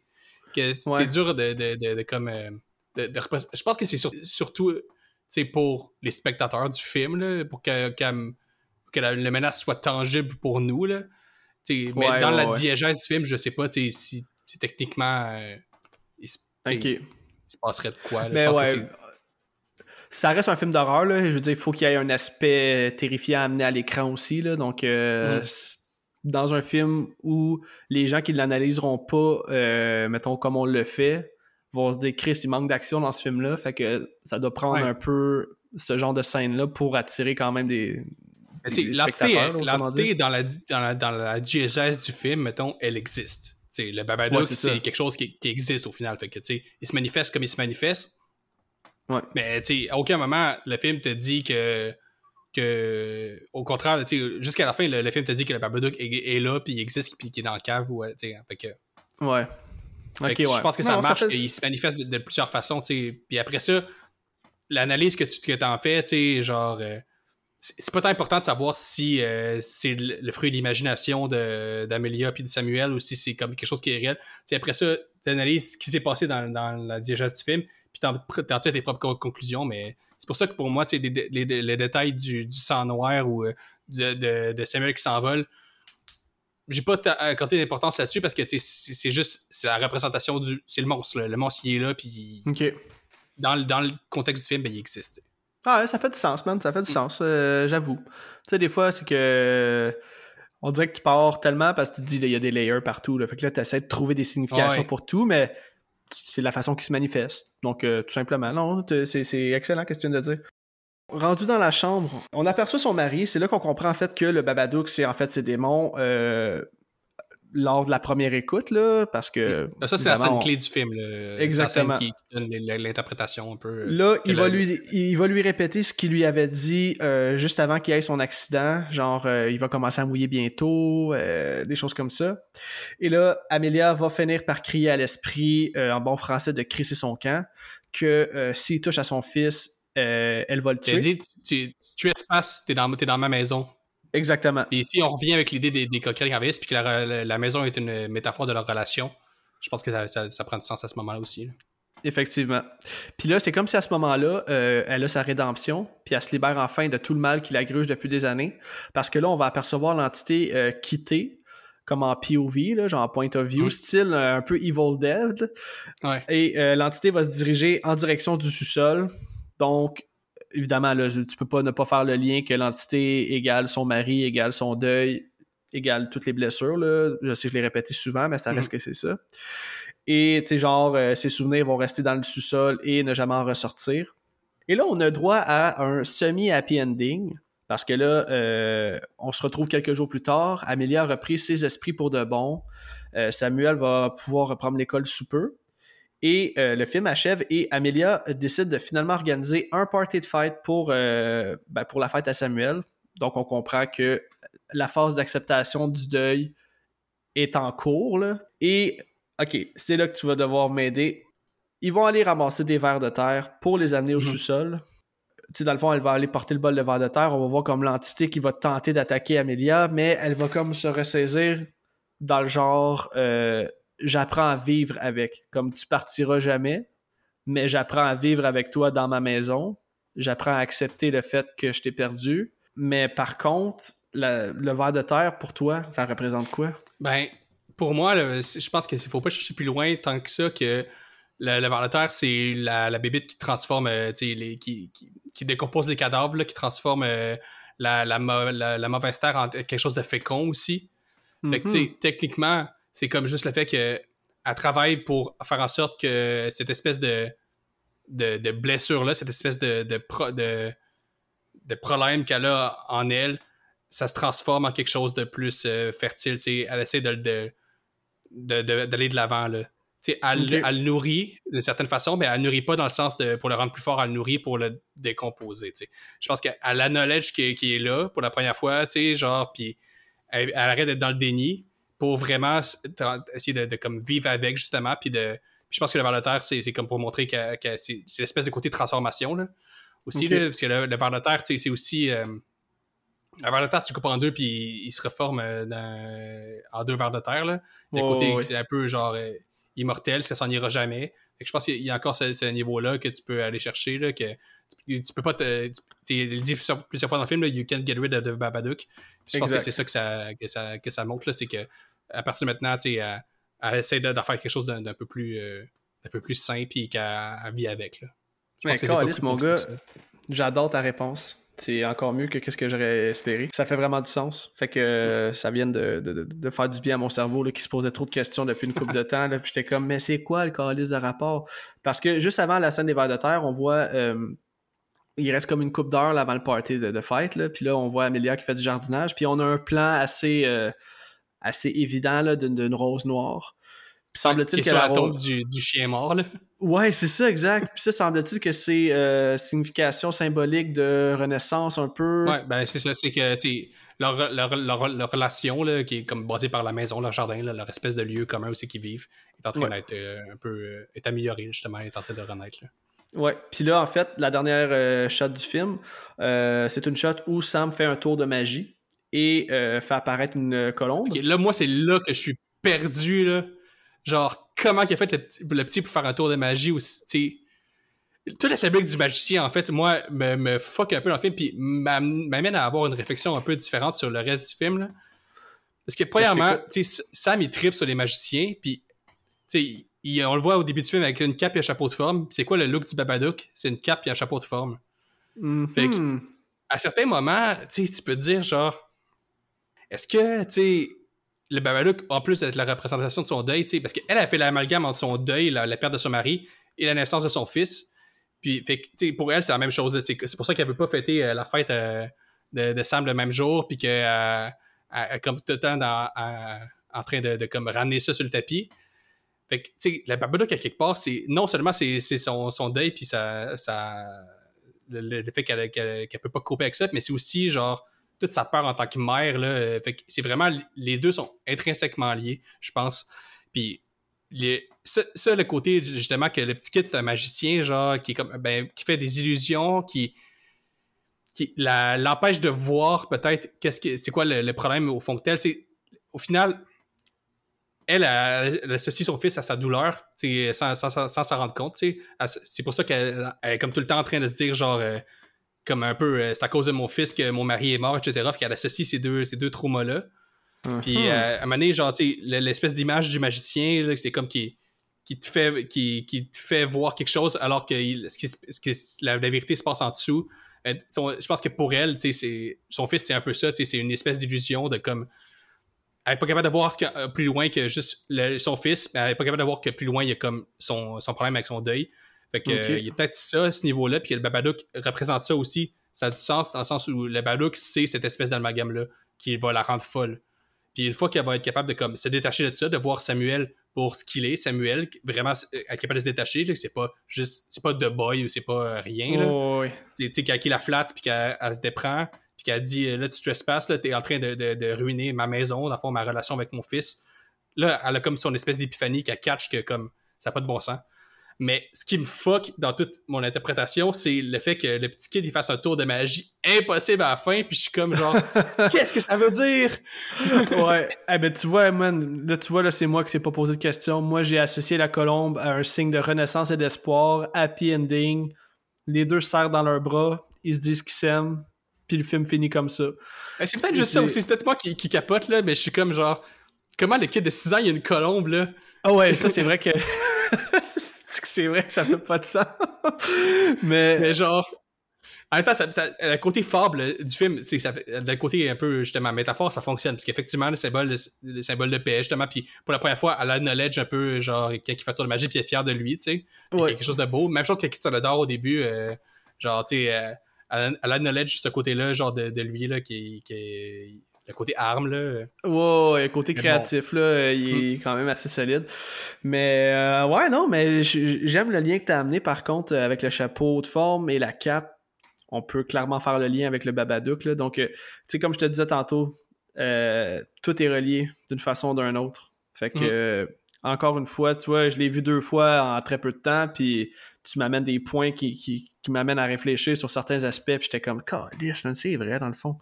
c'est dur de, de, comme. Euh, je pense que c'est surtout pour les spectateurs du film, pour que, que, la, menace soit tangible pour nous. Là. mais dans la diégèse du film, je sais pas si, techniquement euh, il, se passerait de quoi. mais ça reste un film d'horreur, là. Je veux dire, il faut qu'il y ait un aspect terrifiant amené à l'écran aussi, là. Donc, euh, dans un film où les gens qui ne l'analyseront pas, euh, mettons, comme on le fait, vont se dire, Chris, il manque d'action dans ce film-là. Fait que ça doit prendre un peu ce genre de scène-là pour attirer quand même des. L'entité dans la, dans, la, dans la diégèse du film, mettons, elle existe. le Babadook, c'est quelque chose qui, qui, existe au final. Fait que, il se manifeste comme il se manifeste mais tu à aucun moment, le film te dit que. que au contraire, jusqu'à la fin, le, film te dit que le Babadook est, là, puis il existe, puis qu'il est dans la cave. Ou, fait que, ouais. Je pense que ça marche, il se manifeste de, plusieurs façons. Puis après ça, l'analyse que tu que en fais, genre. Euh, c'est pas tant important de savoir si euh, c'est le, fruit de l'imagination d'Amelia puis de Samuel ou si c'est comme quelque chose qui est réel. T'sais, après ça, tu analyses ce qui s'est passé dans, dans la diégèse du film, puis t'en tires tes propres conclusions, mais c'est pour ça que pour moi, les, les, les, détails du, du, sang noir ou euh, de, de, Samuel qui s'envole, j'ai pas accordé d'importance là-dessus parce que c'est juste c'est la représentation du c'est le monstre le monstre il est là puis dans, dans le contexte du film ben, il existe ah, ça fait du sens, man. Ça fait du sens, euh, j'avoue. Tu sais, des fois, c'est que. On dirait que tu pars tellement parce que tu te dis, il y a des layers partout. Là. Fait que là, tu essaies de trouver des significations pour tout, mais c'est la façon qui se manifeste. Donc, euh, tout simplement, non, c'est excellent, qu'est-ce que tu viens de dire. Rendu dans la chambre, on aperçoit son mari. C'est là qu'on comprend en fait que le Babadook, c'est en fait ses démons. Euh, lors de la première écoute, là, parce que. Ça, c'est la scène clé du film. Exactement. qui donne l'interprétation un peu. Euh, là, il va, lui, il va lui répéter ce qu'il lui avait dit euh, juste avant qu'il ait son accident. Genre, euh, il va commencer à mouiller bientôt, des choses comme ça. Et là, Amelia va finir par crier à l'esprit, en bon français, de crisser son camp, que s'il touche à son fils, elle va le tuer. Dit, tu, tu, espaces, t'es dans, es dans ma maison. Exactement. Et ici, on revient avec l'idée des, des coquerelles puis que la, maison est une métaphore de leur relation. Je pense que ça, prend du sens à ce moment-là aussi. Effectivement. Puis là, c'est comme si à ce moment-là, euh, elle a sa rédemption, puis elle se libère enfin de tout le mal qui la gruge depuis des années. Parce que là, on va apercevoir l'entité euh, quitter, comme en POV, là, genre point of view, mm. style euh, un peu Evil Dead. Et l'entité va se diriger en direction du sous-sol. Donc, évidemment, là, tu peux pas ne pas faire le lien que l'entité égale son mari, égale son deuil, égale toutes les blessures. Là. Je sais, je l'ai répété souvent, mais ça reste mhm. que c'est ça. Et, tu sais, genre, euh, ses souvenirs vont rester dans le sous-sol et ne jamais en ressortir. Et là, on a droit à un semi-happy ending. Parce que là, euh, on se retrouve quelques jours plus tard. Amelia a repris ses esprits pour de bon. Euh, Samuel va pouvoir reprendre l'école sous peu. Et euh, le film achève et Amelia décide de finalement organiser un party de fête pour, euh, ben, pour la fête à Samuel. Donc on comprend que la phase d'acceptation du deuil est en cours. Et ok, c'est là que tu vas devoir m'aider. Ils vont aller ramasser des verres de terre pour les amener au mhm. sous-sol. sais, dans le fond, elle va aller porter le bol de verre de terre. On va voir comme l'entité qui va tenter d'attaquer Amelia, mais elle va comme se ressaisir dans le genre euh, j'apprends à vivre avec. Comme tu partiras jamais, mais j'apprends à vivre avec toi dans ma maison. J'apprends à accepter le fait que je t'ai perdu. Mais par contre, le ver de terre, pour toi, ça représente quoi? Ben, pour moi, je pense qu'il ne faut pas chercher plus loin tant que ça que le, ver de terre, c'est la, la bébite qui transforme, euh, les, qui, qui, décompose les cadavres, qui transforme euh, la, la, mauvaise terre en quelque chose de fécond aussi. Fait que, mm-hmm. techniquement, c'est comme juste le fait qu'elle travaille pour faire en sorte que cette espèce de, de, blessure-là, cette espèce de, de, de, problème qu'elle a en elle, ça se transforme en quelque chose de plus euh, fertile. Elle essaie d'aller de, de, l'avant. Elle, le nourrit de certaine façon, mais elle ne nourrit pas dans le sens de pour le rendre plus fort, elle le nourrit pour le décomposer. Je pense qu'elle a la knowledge qui, qui, est là pour la première fois, genre, puis elle, arrête d'être dans le déni, pour vraiment essayer de, comme vivre avec, justement. Puis de, je pense que le ver de terre, c'est comme pour montrer que, c'est l'espèce de côté transformation, là. Aussi, parce que le, ver de terre, c'est aussi. Euh, le ver de terre, tu coupes en deux, puis il se reforme euh, en deux vers de terre, là. Le côté, c'est un peu genre euh, immortel, ça s'en ira jamais. je pense qu'il y a encore ce, niveau-là que tu peux aller chercher, là, que tu, peux pas te. il dit plusieurs, fois dans le film, you can't get rid of the Babadook. je pense que c'est ça que ça, que ça, que ça montre, c'est que à partir de maintenant, tu elle, elle, essaie de, faire quelque chose d'un peu plus euh, peu plus simple et qu'elle vit avec. Là. Je pense mon gars, j'adore ta réponse. C'est encore mieux que ce que j'aurais espéré. Ça fait vraiment du sens. Fait que ça vient de, faire du bien à mon cerveau là, qui se posait trop de questions depuis une couple de temps. Là, puis j'étais comme, mais c'est quoi le calice de rapport? Parce que juste avant la scène des vers de terre, on voit euh, il reste comme une coupe d'heure avant le party de, de fête. Là. Puis là, on voit Amélia qui fait du jardinage. Puis on a un plan assez, euh, assez évident d'une rose noire. Puis semble-t-il que la rose... du, du, chien mort, là. Ouais, c'est ça, exact. Puis ça, semble-t-il que c'est euh, signification symbolique de renaissance un peu. Ouais, ben c'est ça, c'est que, leur, leur, leur, relation, là, qui est comme basée par la maison, leur jardin, là, leur espèce de lieu commun aussi qu'ils vivent, est en train d'être euh, un peu... est améliorée, justement, est en train de renaître, là. Ouais, puis là, en fait, la dernière shot du film, c'est une shot où Sam fait un tour de magie et fait apparaître une colombe. là, moi, c'est là que je suis perdu, là. Genre, comment il a fait le, petit pour faire un tour de magie aussi, toute la symbolique du magicien, en fait, moi, me, me fuck un peu dans le film, puis m'amène à avoir une réflexion un peu différente sur le reste du film. Là. Parce que, premièrement, Sam, il tripe sur les magiciens, puis, il, on le voit au début du film avec une cape et un chapeau de forme. C'est quoi le look du Babadook? C'est une cape et un chapeau de forme. Mm-hmm. Fait que, à certains moments, tu peux te dire, genre, est-ce que, tu sais, le Babadook, en plus d'être la représentation de son deuil, tu sais, parce qu'elle a fait l'amalgame entre son deuil, la, perte de son mari, et la naissance de son fils. Puis, pour elle, c'est la même chose. C'est pour ça qu'elle veut pas fêter euh, la fête euh, de, Sam le même jour, puis qu'elle euh, comme tout le temps en train de, comme ramener ça sur le tapis. Fait que, tu sais, la Babadook, à quelque part, c'est non seulement c'est son, son, deuil, puis ça, ça, le, fait qu'elle qu peut pas couper avec ça, mais c'est aussi, genre, toute sa peur en tant que mère. Là, fait que c'est vraiment, les deux sont intrinsèquement liés, je pense. Puis, les, ça, le côté justement que le petit kid c'est un magicien genre qui est comme ben, qui fait des illusions qui qui l'empêche de voir peut-être qu'est-ce que c'est quoi le, problème au fond de tel au final elle, elle, associe son fils à sa douleur sans s'en rendre compte c'est pour ça qu'elle est comme tout le temps en train de se dire genre euh, comme un peu euh, c'est à cause de mon fils que mon mari est mort etc qu'elle associe ces deux ces deux traumas là puis euh, à un moment donné, genre, l'espèce d'image du magicien, c'est comme qui, qui, te fait, qui, qui, te fait voir quelque chose alors que, ce la, vérité se passe en dessous. Euh, je pense que pour elle, son fils, c'est un peu ça, c'est une espèce d'illusion de comme. Elle n'est pas capable de voir ce plus loin que juste son fils, mais elle n'est pas capable de voir que plus loin, il y a comme son, son problème avec son deuil. Fait que, il y a peut-être ça à ce niveau-là, puis le Babadook représente ça aussi. Ça a du sens dans le sens où le Babadook, c'est cette espèce d'amalgame-là qui va la rendre folle. Puis une fois qu'elle va être capable de comme, se détacher de ça, de voir Samuel pour ce qu'il est, Samuel, vraiment euh, être capable de se détacher, c'est pas juste, c'est pas de boy ou c'est pas euh, rien. Là. Oh, Tu sais, qu'elle la flatte, puis qu'elle se déprend, puis qu'elle dit là, tu trespasses, là, t'es en train de, de, ruiner ma maison, dans le fond, ma relation avec mon fils. Là, elle a comme son espèce d'épiphanie qu'elle catch que comme ça n'a pas de bon sens. Mais ce qui me fuck dans toute mon interprétation, c'est le fait que le petit kid il fasse un tour de magie impossible à la fin, puis je suis comme genre, qu'est-ce que ça veut dire? ouais. Eh ben, tu vois, man, là, tu vois, là, c'est moi qui s'est pas posé de question. Moi, j'ai associé la colombe à un signe de renaissance et d'espoir, happy ending. Les deux se serrent dans leurs bras, ils se disent qu'ils s'aiment, puis le film finit comme ça. Eh, c'est peut-être juste ça aussi, c'est peut-être moi qui, qui capote, là, mais je suis comme genre, comment le kid de 6 ans, il y a une colombe, là? Ah ouais, ça, c'est vrai que. c'est vrai que ça fait pas de sens. mais... genre. En même temps, ça, le côté fable du film, c'est ça le côté un peu justement métaphore, ça fonctionne parce qu'effectivement le symbole, le, symbole de paix justement, puis pour la première fois, elle a knowledge un peu genre il fait tour de magie puis elle est fière de lui, tu sais, quelque chose de beau. Même chose que ça le dort au début, euh, genre tu sais, euh, elle, a knowledge ce côté-là, genre de, de lui là qui, qui le côté arme, là. Ouais, le côté créatif, là, il est quand même assez solide. Mais, euh, ouais, non, mais j'aime le lien que tu as amené, par contre, avec le chapeau de forme et la cape. On peut clairement faire le lien avec le Babadook, là. Donc, euh, tu sais, comme je te disais tantôt, euh, tout est relié d'une façon ou d'une autre. Fait que, hmm. encore une fois, tu vois, je l'ai vu deux fois en très peu de temps, puis tu m'amènes des points qui, qui, qui m'amènent à réfléchir sur certains aspects, puis j'étais comme, c'est vrai, dans le fond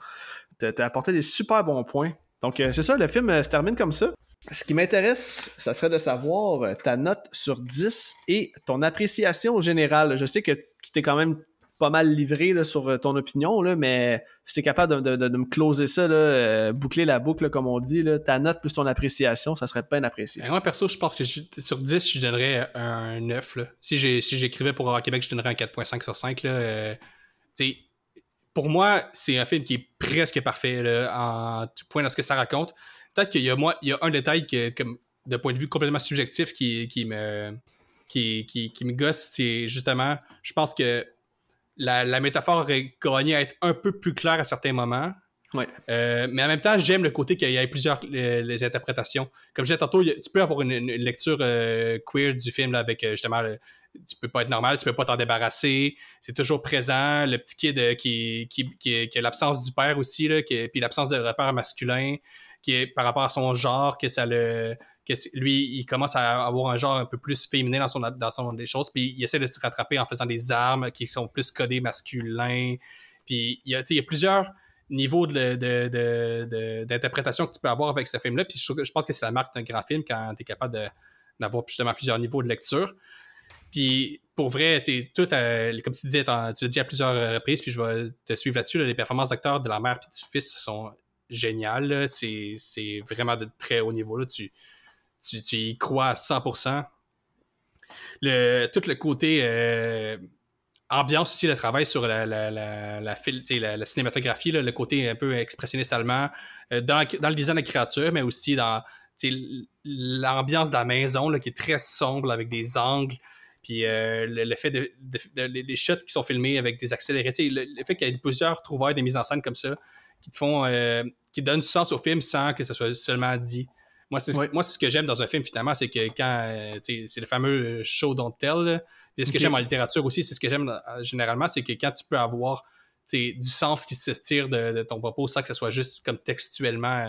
t'as apporté des super bons points. Donc, euh, c'est ça, le film euh, se termine comme ça. Ce qui m'intéresse, ça serait de savoir euh, ta note sur 10 et ton appréciation au général. Je sais que tu t'es quand même pas mal livré sur ton opinion, là, mais si tu es capable de, me closer ça, boucler la boucle, comme on dit, ta note plus ton appréciation, ça serait bien apprécié. Ben, moi, perso, je pense que sur 10, je donnerais un 9. Si j'écrivais pour Horror Québec, je donnerais un 4.5 sur 5. Là, pour moi, c'est un film qui est presque parfait en tout point dans ce que ça raconte. Peut-être qu'il y a moi, il y a un détail que, comme de point de vue complètement subjectif qui, qui me qui, qui, me gosse, c'est justement, je pense que la, la métaphore aurait gagné à être un peu plus claire à certains moments. Euh, mais en même temps, j'aime le côté qu'il y ait plusieurs les, interprétations. Comme je disais tantôt, tu peux avoir une, lecture euh, queer du film avec euh, justement le, tu peux pas être normal, tu peux pas t'en débarrasser, c'est toujours présent, le petit kid qui, qui, qui, a l'absence du père aussi, là, puis l'absence de repère masculin, qui est par rapport à son genre, que ça le que lui, il commence à avoir un genre un peu plus féminin dans son dans son des choses, puis il essaie de se rattraper en faisant des armes qui sont plus codées masculins. Puis il y a, il y a plusieurs niveaux d'interprétation de, de, que tu peux avoir avec ce film-là. Puis je, pense que c'est la marque d'un grand film quand tu es capable d'avoir justement plusieurs niveaux de lecture. Puis pour vrai, tout, comme tu disais, tu l'as dit à plusieurs reprises, puis je vais te suivre là-dessus, les performances d'acteurs de la mère et du fils sont géniales. C'est vraiment de très haut niveau. Là. Tu, tu, tu, y crois à 100%. Le, tout le côté euh, ambiance aussi, le travail sur la, la, la, la, la cinématographie, le côté un peu expressionniste allemand, euh, dans, dans, le design de créatures, mais aussi dans l'ambiance de la maison qui est très sombre avec des angles. Puis euh, le, fait de, les shots qui sont filmés avec des accélérés, le, le, fait qu'il y ait plusieurs trouvailles des mises en scène comme ça qui te font, euh, qui donnent du sens au film sans que ce soit seulement dit. Moi, c'est ce, ce que j'aime dans un film, finalement, c'est que quand, euh, c'est le fameux show don't tell, et ce que j'aime en littérature aussi, c'est ce que j'aime généralement, c'est que quand tu peux avoir du sens qui se tire de, ton propos sans que ce soit juste comme textuellement.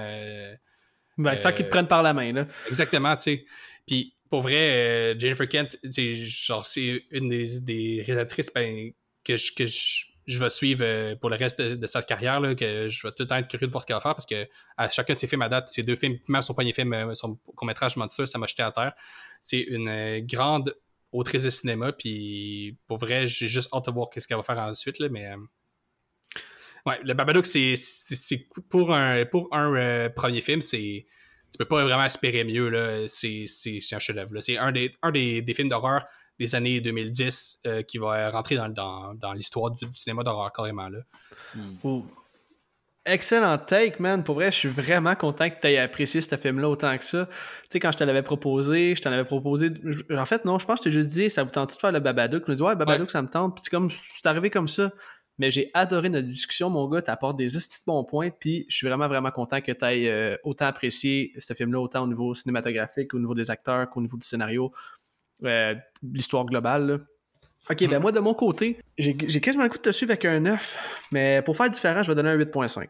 ben, sans qu'ils te prennent par la main, là. Exactement, tu sais. Puis pour vrai, euh, Jennifer Kent, genre c'est une des, des réalisatrices ben, que je, que je, vais suivre euh, pour le reste de, sa carrière, que je vais tout le temps être curieux de voir ce qu'elle va faire parce que à chacun de ses films à date, ses deux films, même son premier film, euh, son court-métrage Monster, ça m'a jeté à terre. C'est une grande autrice de cinéma, puis pour vrai, j'ai juste hâte de voir ce qu'elle va faire ensuite, mais ouais, le Babadook, c'est pour un premier film, c'est tu peux pas vraiment espérer mieux. C'est, un chef-d'œuvre. C'est un, des, un des films d'horreur des années 2010 euh, qui va rentrer dans, dans, dans l'histoire du, cinéma d'horreur carrément. Là. Hmm. Excellent take, man. Pour vrai, je suis vraiment content que tu aies apprécié ce film-là autant que ça. Tu sais, quand je te l'avais proposé, je t'en avais proposé. En fait, non, je pense que je t'ai juste dit, ça vous tente de faire le Babadook? Je me dis, ouais, Babadook, ça me tente. Puis c'est comme, c'est arrivé comme ça. Mais j'ai adoré notre discussion, mon gars. T'apportes des petits bons points. Puis je suis vraiment, vraiment content que tu aies euh, autant apprécié ce film-là, autant au niveau cinématographique, au niveau des acteurs qu'au niveau du scénario, euh, l'histoire globale. Ok, ben moi, de mon côté, j'ai quasiment le coup de te suivre avec un 9, mais pour faire différent, je vais donner un 8.5.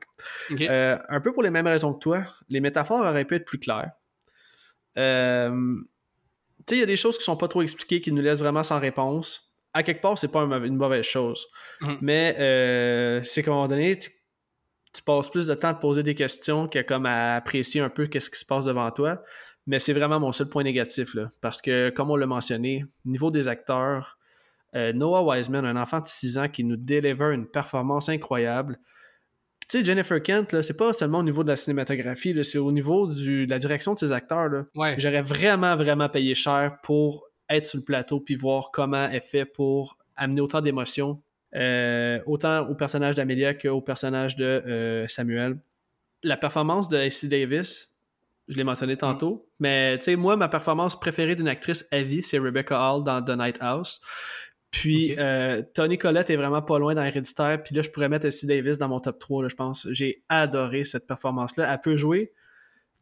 Euh, un peu pour les mêmes raisons que toi, les métaphores auraient pu être plus claires. tu sais, il y a des choses qui sont pas trop expliquées, qui nous laissent vraiment sans réponse à quelque part, c'est pas une mauvaise chose. Mhm. Mais euh, c'est qu'à un moment donné, tu, passes plus de temps à te poser des questions qu'à comme à apprécier un peu qu'est-ce qui se passe devant toi. Mais c'est vraiment mon seul point négatif, là. Parce que, comme on l'a mentionné, niveau des acteurs, euh, Noah Wiseman, un enfant de 6 ans qui nous délivre une performance incroyable. Tu sais, Jennifer Kent, c'est pas seulement au niveau de la cinématographie, c'est au niveau de la direction de ses acteurs. J'aurais vraiment, vraiment payé cher pour être sur le plateau puis voir comment elle fait pour amener autant d'émotions, euh, autant au personnage d'Amelia qu'au personnage de euh, Samuel. La performance de AC Davis, je l'ai mentionné tantôt, mais tu sais, moi, ma performance préférée d'une actrice à vie, c'est Rebecca Hall dans The Night House. Puis euh, Tony Collette est vraiment pas loin dans Héréditaire. Puis là, je pourrais mettre AC Davis dans mon top 3, je pense. J'ai adoré cette performance-là. Elle peut jouer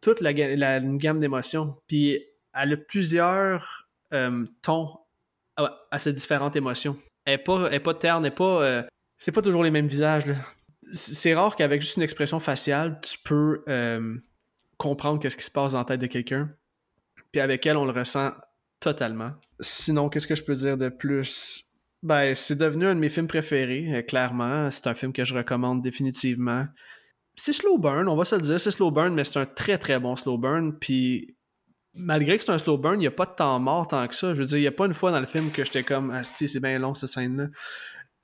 toute la, la une gamme d'émotions. Puis elle a plusieurs euh, ton à, ces différentes émotions. Elle n'est pas, pas terne, elle pas. Euh, c'est pas toujours les mêmes visages. C'est rare qu'avec juste une expression faciale, tu peux comprendre qu'est-ce qui se passe dans la tête de quelqu'un. Puis avec elle, on le ressent totalement. Sinon, qu'est-ce que je peux dire de plus? Ben, c'est devenu un de mes films préférés, clairement. C'est un film que je recommande définitivement. C'est slow burn, on va se le dire, c'est slow burn, mais c'est un très très bon slow burn. Puis malgré que c'est un slow burn, il n'y a pas de temps mort tant que ça. Je veux dire, il n'y a pas une fois dans le film que j'étais comme, ah, c'est bien long cette scène-là.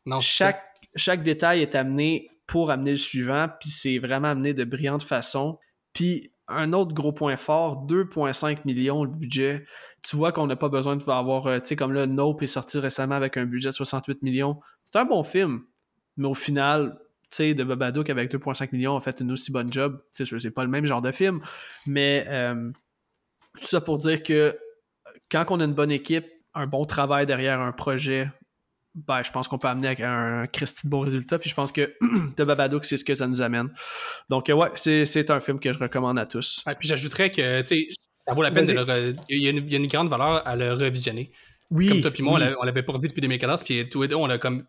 Non, chaque, chaque détail est amené pour amener le suivant, puis c'est vraiment amené de brillante façon. Puis un autre gros point fort, 2,5 millions le budget. Tu vois qu'on n'a pas besoin de avoir, euh, tu sais, comme là, Nope est sorti récemment avec un budget de 68 millions. C'est un bon film, mais au final, tu sais, de Babadook avec 2,5 millions a fait une aussi bonne job. Tu sais, c'est pas le même genre de film, mais euh, tout ça pour dire que quand on a une bonne équipe, un bon travail derrière un projet, ben, je pense qu'on peut amener avec un Christy de beau résultat. Puis je pense que The Babadook, c'est ce que ça nous amène. Donc, ouais, c'est un film que je recommande à tous. puis j'ajouterais que, tu sais, ça vaut la peine de le il, y a une, il y, a une, grande valeur à le revisionner. Oui. Comme toi puis moi, on l'avait pas revu depuis 2014, puis tous les deux, on a comme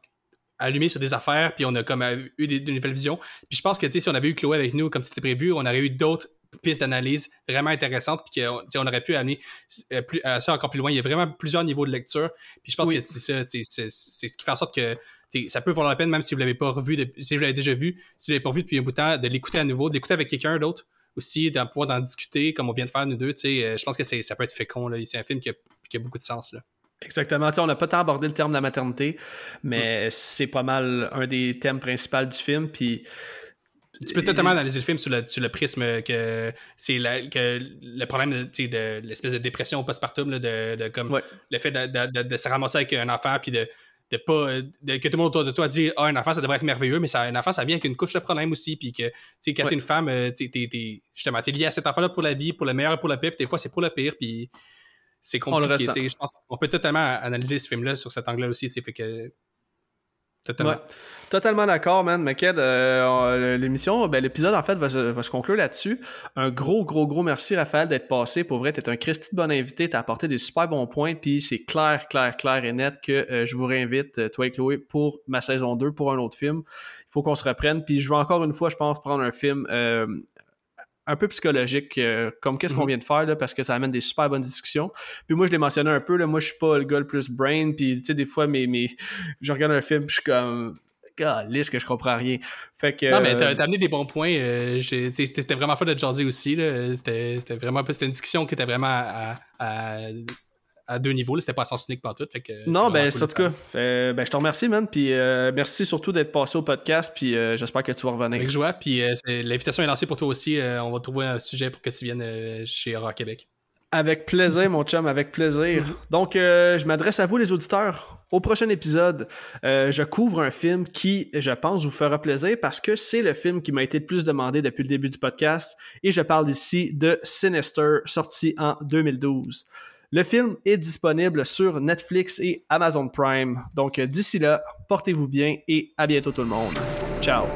allumé sur des affaires, puis on a comme eu des, une nouvelle vision. Puis je pense que, tu sais, si on avait eu Chloé avec nous comme c'était prévu, on aurait eu d'autres pistes d'analyse vraiment intéressantes, puis qu'on on aurait pu amener euh, plus, ça encore plus loin. Il y a vraiment plusieurs niveaux de lecture, puis je pense que c'est ça, c'est ce qui fait en sorte que ça peut valoir la peine, même si vous l'avez pas revu, si vous l'avez déjà vu, si vous l'avez pas vu depuis un bout de temps, de l'écouter à nouveau, de l'écouter avec quelqu'un d'autre aussi, de pouvoir en discuter comme on vient de faire nous deux. Euh, je pense que ça peut être fécond. C'est un film qui a, qui a, beaucoup de sens. Là. Exactement. on n'a pas tant abordé le terme de la maternité, mais mm. c'est pas mal un des thèmes principaux du film. Puis tu peux totalement analyser le film sur le, sur le prisme que c'est que le problème de, de l'espèce de dépression postpartum, là, de, de comme le fait de, de, se ramasser avec un enfant puis de, de pas que tout le monde autour de toi dit ah un enfant ça devrait être merveilleux mais ça, un enfant ça vient avec une couche de problème aussi puis que tu sais quand t'es une femme euh, t'es, t'es, justement t'es lié à cet enfant là pour la vie pour le meilleur et pour le pire puis des fois c'est pour le pire puis c'est compliqué. Je pense qu'on peut totalement analyser ce film-là sur cet angle-là aussi. Fait que. Totalement. Totalement d'accord, man. Mais euh, l'émission, ben, l'épisode, en fait, va se, conclure là-dessus. Un gros, gros, gros merci, Raphaël, d'être passé. Pour vrai, t'es un Christy de bon invité. T'as apporté des super bons points. Puis c'est clair, clair, clair et net que euh, je vous réinvite, euh, toi et Chloé, pour ma saison 2, pour un autre film. Il faut qu'on se reprenne. Puis je vais encore une fois, je pense, prendre un film un peu psychologique, euh, comme qu'est-ce qu'on mhm. vient de faire, là, parce que ça amène des super bonnes discussions. Puis moi, je l'ai mentionné un peu, là, moi, je suis pas le gars le plus brain, puis tu sais, des fois, mes, mes... je regarde un film, je suis comme... lisse que je comprends rien. Fait que, non, mais t'as, amené des bons points. Euh, c'était vraiment fun de jaser aussi. C'était, vraiment c'était une discussion qui était vraiment à, à deux niveaux. C'était pas à sens unique tout. Fait que non, ben, en tout cas, ben, je te remercie, man. Puis euh, merci surtout d'être passé au podcast. Puis euh, j'espère que tu vas revenir. Avec joie. Puis euh, l'invitation est lancée pour toi aussi. on va trouver un sujet pour que tu viennes chez Horror Québec. Avec plaisir, mon chum, avec plaisir. Donc, je m'adresse à vous, les auditeurs. Au prochain épisode, je couvre un film qui, je pense, vous fera plaisir parce que c'est le film qui m'a été le plus demandé depuis le début du podcast. Et je parle ici de Sinister, sorti en 2012. Le film est disponible sur Netflix et Amazon Prime. Donc d'ici là, portez-vous bien et à bientôt tout le monde. Ciao